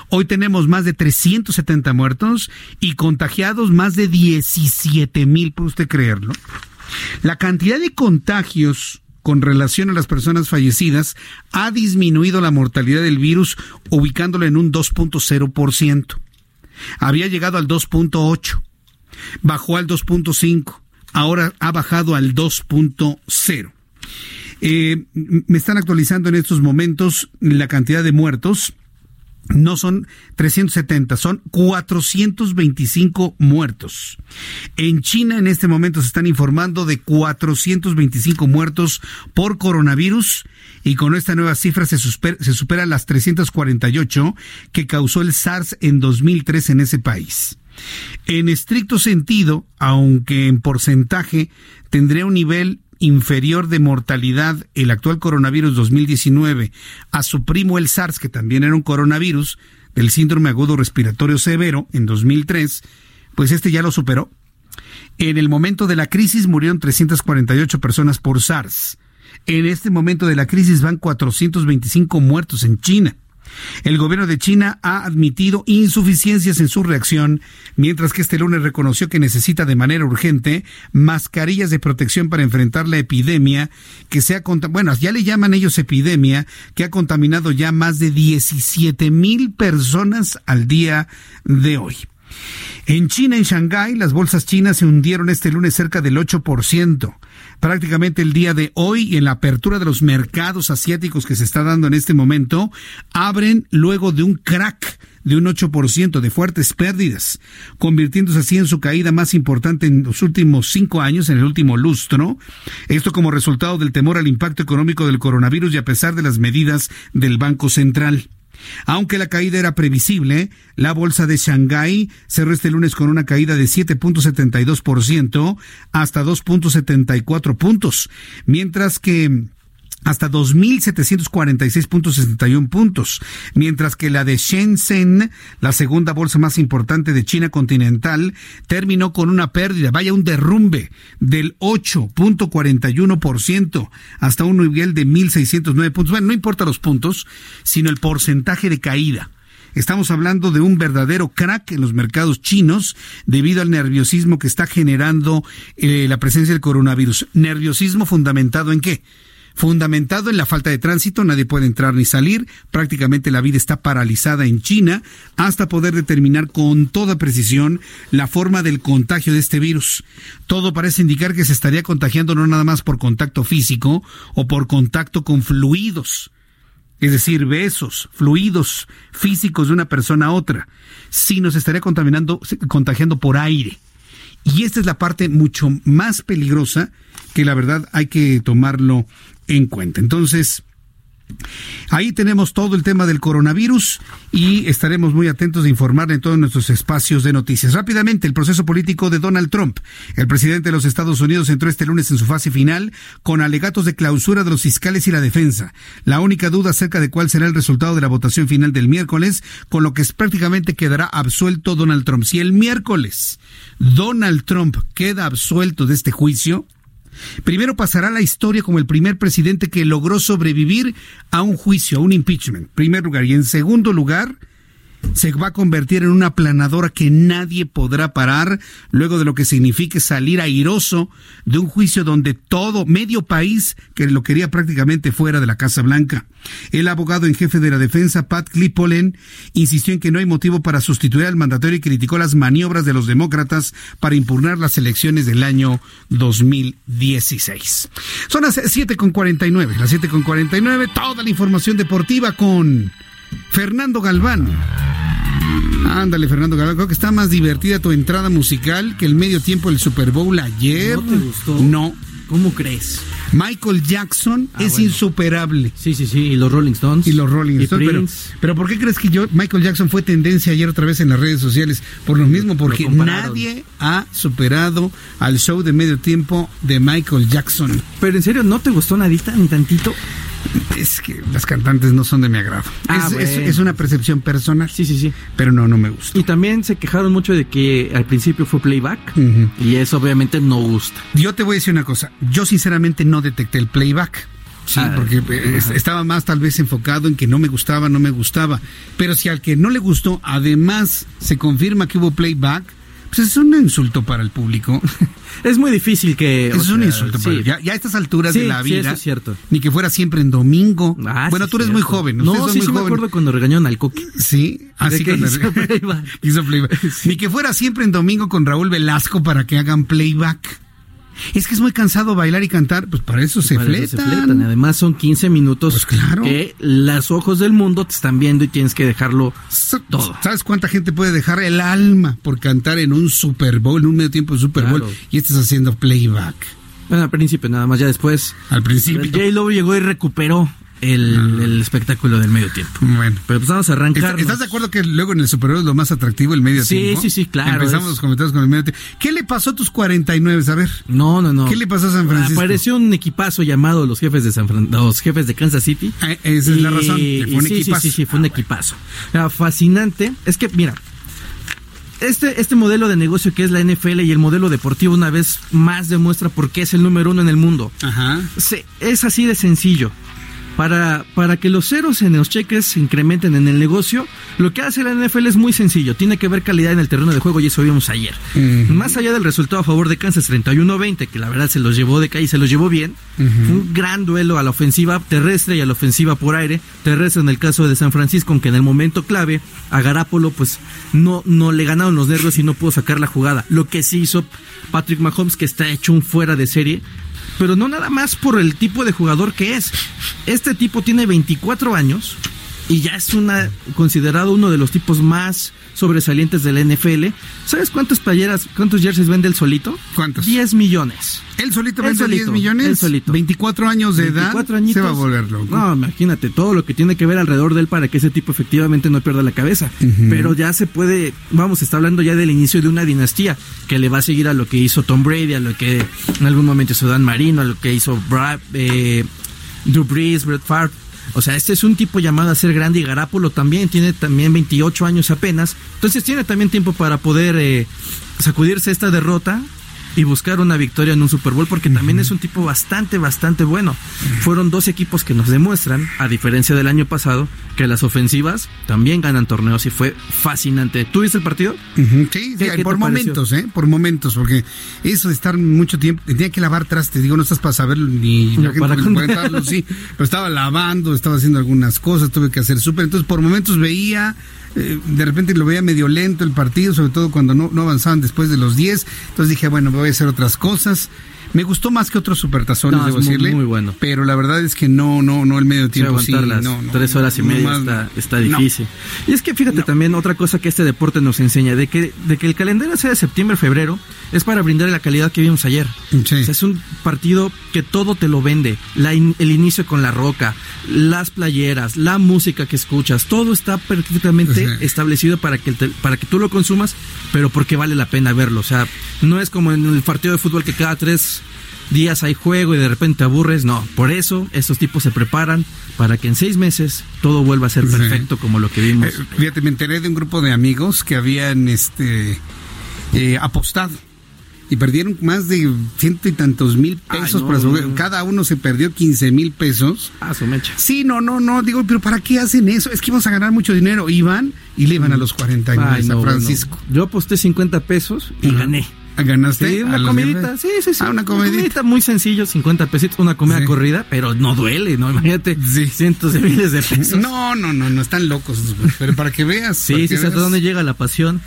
Hoy tenemos más de 370 muertos y contagiados más de 17 mil, ¿puede usted creerlo? La cantidad de contagios con relación a las personas fallecidas ha disminuido la mortalidad del virus ubicándolo en un 2.0%. Había llegado al 2.8, bajó al 2.5, ahora ha bajado al 2.0. Eh, me están actualizando en estos momentos la cantidad de muertos no son 370, son 425 muertos. En China en este momento se están informando de 425 muertos por coronavirus y con esta nueva cifra se, supera, las 348 que causó el SARS en 2003 en ese país. En estricto sentido, aunque en porcentaje tendría un nivel inferior de mortalidad el actual coronavirus 2019 a su primo el SARS, que también era un coronavirus del síndrome agudo respiratorio severo en 2003, pues este ya lo superó. En el momento de la crisis murieron 348 personas por SARS. En este momento de la crisis van 425 muertos en China. El gobierno de China ha admitido insuficiencias en su reacción, mientras que este lunes reconoció que necesita de manera urgente mascarillas de protección para enfrentar la epidemia que se ha bueno, ya le llaman ellos epidemia, que ha contaminado ya más de 17 mil personas al día de hoy. En China, en Shanghái, las bolsas chinas se hundieron este lunes cerca del 8% prácticamente el día de hoy en la apertura de los mercados asiáticos que se está dando en este momento, abren luego de un crack de un 8% de fuertes pérdidas, convirtiéndose así en su caída más importante en los últimos cinco años, en el último lustro. Esto como resultado del temor al impacto económico del coronavirus y a pesar de las medidas del Banco Central. Aunque la caída era previsible, la bolsa de Shanghái cerró este lunes con una caída de 7.72% hasta 2.74 puntos, mientras que hasta 2.746.61 puntos, mientras que la de Shenzhen, la segunda bolsa más importante de China continental, terminó con una pérdida, vaya un derrumbe del 8.41% hasta un nivel de 1.609 puntos. Bueno, no importa los puntos, sino el porcentaje de caída. Estamos hablando de un verdadero crack en los mercados chinos debido al nerviosismo que está generando eh, la presencia del coronavirus. Nerviosismo fundamentado en qué? Fundamentado en la falta de tránsito, nadie puede entrar ni salir, prácticamente la vida está paralizada en China hasta poder determinar con toda precisión la forma del contagio de este virus. Todo parece indicar que se estaría contagiando no nada más por contacto físico o por contacto con fluidos, es decir, besos, fluidos físicos de una persona a otra, sino se estaría contaminando, contagiando por aire. Y esta es la parte mucho más peligrosa que la verdad hay que tomarlo en cuenta. Entonces, Ahí tenemos todo el tema del coronavirus y estaremos muy atentos de informarle en todos nuestros espacios de noticias. Rápidamente, el proceso político de Donald Trump. El presidente de los Estados Unidos entró este lunes en su fase final con alegatos de clausura de los fiscales y la defensa. La única duda acerca de cuál será el resultado de la votación final del miércoles, con lo que prácticamente quedará absuelto Donald Trump. Si el miércoles Donald Trump queda absuelto de este juicio, Primero pasará la historia como el primer presidente que logró sobrevivir a un juicio, a un impeachment, primer lugar. Y en segundo lugar, se va a convertir en una planadora que nadie podrá parar luego de lo que signifique salir airoso de un juicio donde todo, medio país, que lo quería prácticamente fuera de la Casa Blanca. El abogado en jefe de la defensa, Pat Clipolen, insistió en que no hay motivo para sustituir al mandatario y criticó las maniobras de los demócratas para impugnar las elecciones del año 2016. Son las 7.49, las 7.49, toda la información deportiva con Fernando Galván. Ándale, Fernando Galván. Creo que está más divertida tu entrada musical que el medio tiempo del Super Bowl ayer. ¿No te gustó? No. ¿Cómo crees? Michael Jackson Ah, es bueno. insuperable. Sí, sí, sí. Y los Rolling Stones. Y los Rolling Y Stones. Pero, ¿por qué crees que yo, Michael Jackson fue tendencia ayer otra vez en las redes sociales? Por lo mismo, porque nadie ha superado al show de medio tiempo de Michael Jackson. Pero en serio, ¿no te gustó nadita ni tantito? Es que las cantantes no son de mi agrado. Ah, es, es- bueno. es una percepción personal. Sí, sí, sí. Pero no, no me gusta. Y también se quejaron mucho de que al principio fue playback. Y eso obviamente no gusta. Yo te voy a decir una cosa. Yo sinceramente no detecté el playback. Sí, Ah, porque eh, es- estaba más tal vez enfocado en que no me gustaba, no me gustaba. Pero si al que no le gustó, además se confirma que hubo playback, pues es un insulto para el público. (laughs) Es muy difícil que. Es un sea, insulto para sí. ya, ya a estas alturas Sí, de la sí, vida. eso es cierto. Ni que fuera siempre en domingo. Ah, bueno, sí, tú eres cierto. muy joven. No, sí, muy sí me jóvenes. acuerdo cuando regañaron al Coque. Sí, así que (laughs) hizo playback. (laughs) hizo playback. Ni que fuera siempre en domingo con Raúl Velasco para que hagan playback. Es que es muy cansado bailar y cantar, pues para eso se Para eso se fletan. Además son 15 minutos que los ojos del mundo te están viendo y tienes que dejarlo todo. ¿Sabes cuánta gente puede dejar el alma por cantar en un Super Bowl, en un medio tiempo de Super Bowl, Claro. y estás haciendo playback? Bueno, al principio nada más, ya después. Al principio. J. Lo llegó y recuperó el, el espectáculo del medio tiempo. Bueno. Pero pues vamos a arrancar. ¿Estás de acuerdo que luego en el Super Bowl es lo más atractivo el medio Sí, tiempo? sí, sí, claro, Empezamos es- los comentarios con el medio tiempo. ¿Qué le pasó a tus 49? A ver. No, no, no. ¿Qué le pasó a San Francisco? Apareció un equipazo llamado los jefes de San Fran- los jefes de Kansas City. Ah, esa es la razón, fue un sí, equipazo. Sí, sí, sí, fue un equipazo. Era fascinante. Es que, mira, este, este modelo de negocio que es la NFL y el modelo deportivo una vez más demuestra por qué es el número uno en el mundo. Ajá. Se- es así de sencillo. Para, para que los ceros en los cheques se incrementen en el negocio, lo que hace la NFL es muy sencillo. Tiene que ver calidad en el terreno de juego y eso vimos ayer. Más allá del resultado a favor de Kansas 31-20, que la verdad se los llevó de calle y se los llevó bien, fue un gran duelo a la ofensiva terrestre y a la ofensiva por aire. Terrestre en el caso de San Francisco, aunque en el momento clave a Garapolo pues no, no le ganaron los nervios y no pudo sacar la jugada. Lo que sí hizo Patrick Mahomes, que está hecho un fuera de serie, pero no nada más por el tipo de jugador que es. Este tipo tiene 24 años y ya es una considerado uno de los tipos más sobresalientes de la NFL. ¿Sabes cuántas playeras, cuántos jerseys vende el solito? ¿Cuántos? 10 millones. ¿Él solito vende 10 solito, millones? él solito. 24 años de 24 edad. añitos. Se va a volver loco. No, imagínate todo lo que tiene que ver alrededor de él para que ese tipo efectivamente no pierda la cabeza. Pero ya se puede, vamos, está hablando ya del inicio de una dinastía que le va a seguir a lo que hizo Tom Brady, a lo que en algún momento hizo Dan Marino, a lo que hizo Brad, eh, Drew Brees, Brett Favre. O sea, este es un tipo llamado a ser grande y Garapolo también tiene también 28 años apenas. Entonces tiene también tiempo para poder eh, sacudirse esta derrota y buscar una victoria en un Super Bowl porque también es un tipo bastante, bastante bueno. Fueron dos equipos que nos demuestran, a diferencia del año pasado, que las ofensivas también ganan torneos y fue fascinante. ¿Tú viste el partido? Sí, sí, ¿Qué- qué por momentos, ¿eh? Por momentos, porque eso de estar mucho tiempo, tenía que lavar trastes, digo, no estás para saberlo ni No, la gente para contarlo. sí, pero estaba lavando, estaba haciendo algunas cosas, tuve que hacer súper, entonces por momentos veía, eh, de repente lo veía medio lento el partido, sobre todo cuando no, no avanzaban después de los 10, entonces dije, bueno, voy a hacer otras cosas. Me gustó más que otros supertazones, No, debo muy- decirle. muy bueno. Pero la verdad es que no, no, no el medio Sí, tiempo sí, aguantar las no, no, tres horas y no media más- está, está difícil. Y es que fíjate también otra cosa que este deporte nos enseña, de que, de que el calendario sea de septiembre, febrero, es para brindar la calidad que vimos ayer. O sea, es un partido que todo te lo vende. La in- el inicio con la roca, las playeras, la música que escuchas, todo está perfectamente Sí. establecido para que, te- para que tú lo consumas, pero porque vale la pena verlo. O sea, no es como en el partido de fútbol que cada tres días hay juego y de repente te aburres. No, por eso estos tipos se preparan para que en seis meses todo vuelva a ser Sí. perfecto como lo que vimos. Eh, fíjate, me enteré de un grupo de amigos que habían este eh, apostado y perdieron más de ciento y tantos mil pesos. Ay, no, no, no. Cada uno se perdió 15 mil pesos. Ah, su mecha. Sí, no, no, no. Digo, pero ¿para qué hacen eso? Es que íbamos a ganar mucho dinero. Iban y le iban a los 49 Ay, a no, Francisco. Yo aposté 50 pesos y gané. ¿Ganaste? Sí, una comidita, sí, sí, sí. Ah, una comidita. muy sencillo, 50 pesitos, una comida Sí. corrida, pero no duele, ¿no? Imagínate, cientos de miles de pesos. No, no, no, no están locos. Pero para que veas. Sí, sí, hasta dónde llega la pasión.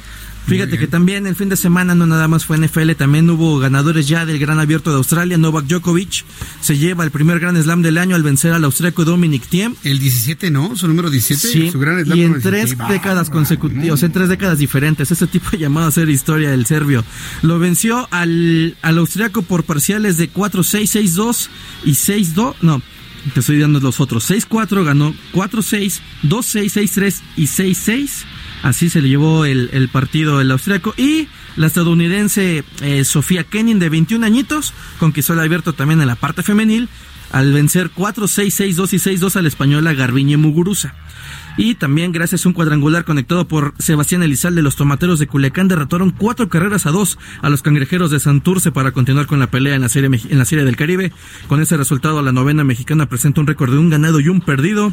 Fíjate que también el fin de semana no nada más fue NFL, también hubo ganadores ya del Gran Abierto de Australia. Novak Djokovic se lleva el primer Gran Slam del año al vencer al austriaco Dominic Thiem. El 17, ¿no? Su número 17. Sí, su gran slam y en tres 17. décadas consecutivas, ¿no? o sea, en tres décadas diferentes. Ese tipo llamado a hacer historia el serbio. Lo venció al, al austriaco por parciales de 4-6, 6-2 y 6-2. No, te estoy dando los otros. 6-4 ganó 4-6, 2-6, 6-3 y 6-6. Así se le llevó el, partido el austriaco. Y la estadounidense eh, Sofía Kenin, de 21 añitos, conquistó el abierto también en la parte femenil. al vencer 4-6, 6-2 y 6-2 al español Garbiñe Muguruza. Y también gracias a un cuadrangular conectado por Sebastián Elizalde, los tomateros de Culiacán derrotaron cuatro carreras a dos a los cangrejeros de Santurce para continuar con la pelea en la serie, en la serie del Caribe. Con ese resultado, la novena mexicana presenta un récord de un ganado y un perdido.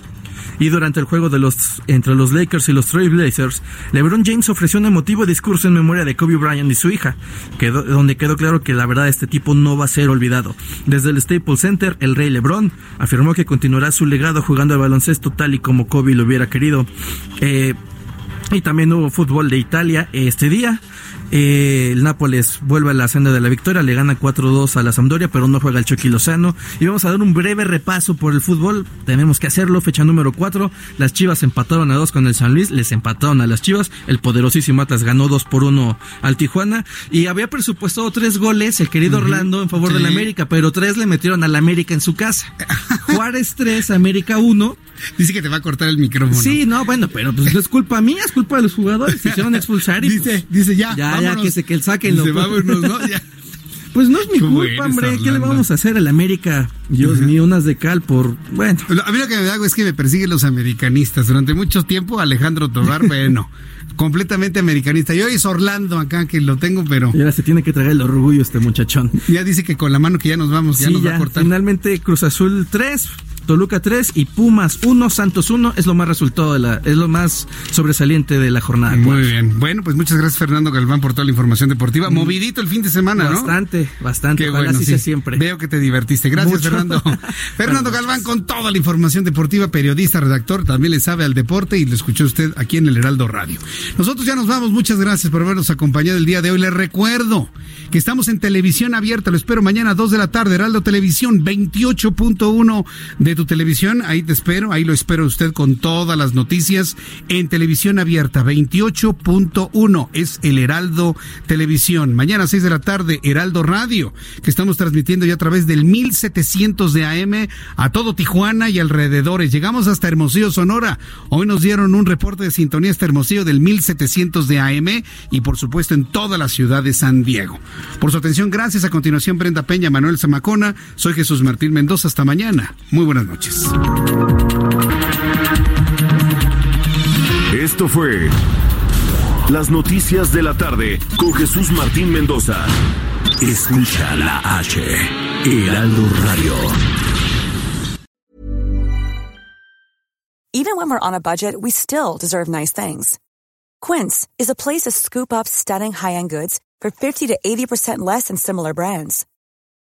Y durante el juego de los, entre los Lakers y los Trailblazers, LeBron James ofreció un emotivo discurso en memoria de Kobe Bryant y su hija, donde quedó claro que la verdad este tipo no va a ser olvidado. Desde el Staples Center, el rey LeBron afirmó que continuará su legado jugando al baloncesto tal y como Kobe lo hubiera querido. Eh, y también hubo fútbol de Italia este día. Eh, el Nápoles vuelve a la senda de la victoria, le gana 4-2 a la Sampdoria, pero no juega el Chucky Lozano. Y vamos a dar un breve repaso por el fútbol. Tenemos que hacerlo. Fecha número 4. Las Chivas empataron a 2 con el San Luis, les empataron a las Chivas. El poderosísimo Atlas ganó 2 por 1 al Tijuana. Y había presupuestado 3 goles el querido Orlando en favor de la América, pero 3 le metieron a la América en su casa. (laughs) Juárez 3, América 1. Dice que te va a cortar el micrófono. Sí, no, bueno, pero pues no es culpa mía, es culpa de los jugadores. Se hicieron expulsar y (laughs) dice, pues, dice ya, ya, vámonos. ya, que se que el saquen Dice, vámonos, ¿no? Ya. (laughs) Pues no es mi ¿Cómo culpa, hombre. ¿Qué le vamos a hacer al América? Dios mío, unas de cal por. Bueno. A mí lo que me da es que me persiguen los americanistas. Durante mucho tiempo, Alejandro Tobar, (laughs) bueno, completamente americanista. Y hoy es Orlando acá, que lo tengo, pero Y ahora se tiene que traer el orgullo este muchachón. ya dice que con la mano que ya nos vamos, ya sí, nos va a cortar. Finalmente, Cruz Azul 3, Toluca 3 y Pumas 1, Santos 1 es lo más resultado de la, es lo más sobresaliente de la jornada. Muy bien. Bueno, pues muchas gracias, Fernando Galván, por toda la información deportiva. Mm. Movidito el fin de semana, ¿no? Bastante, bastante. Bueno, así sí. siempre. Veo que te divertiste. Gracias, Mucho. Fernando. (laughs) Fernando Galván con toda la información deportiva, periodista, redactor, también le sabe al deporte y lo escuchó usted aquí en el Heraldo Radio. Nosotros ya nos vamos. Muchas gracias por habernos acompañado el día de hoy. Les recuerdo que estamos en televisión abierta. Lo espero mañana a 2 de la tarde. Heraldo Televisión 28.1 de tu televisión. Ahí te espero. Ahí lo espero usted con todas las noticias en televisión abierta. 28.1 es el Heraldo Televisión. Mañana a 6 de la tarde, Heraldo Radio, que estamos transmitiendo ya a través del 1700 de AM a todo Tijuana y alrededores. Llegamos hasta Hermosillo, Sonora. Hoy nos dieron un reporte de sintonía hasta Hermosillo del 1700 de AM y por supuesto en toda la ciudad de San Diego. Por su atención, gracias. A continuación, Brenda Peña, Manuel Zamacona. Soy Jesús Martín Mendoza. Hasta mañana. Muy buenas noches. Esto fue Las Noticias de la Tarde con Jesús Martín Mendoza. Escucha la H, Heraldo Radio. Even when we're on a budget, we still deserve nice things. Quince is a place to scoop up stunning high-end goods for 50 to 80% less than similar brands.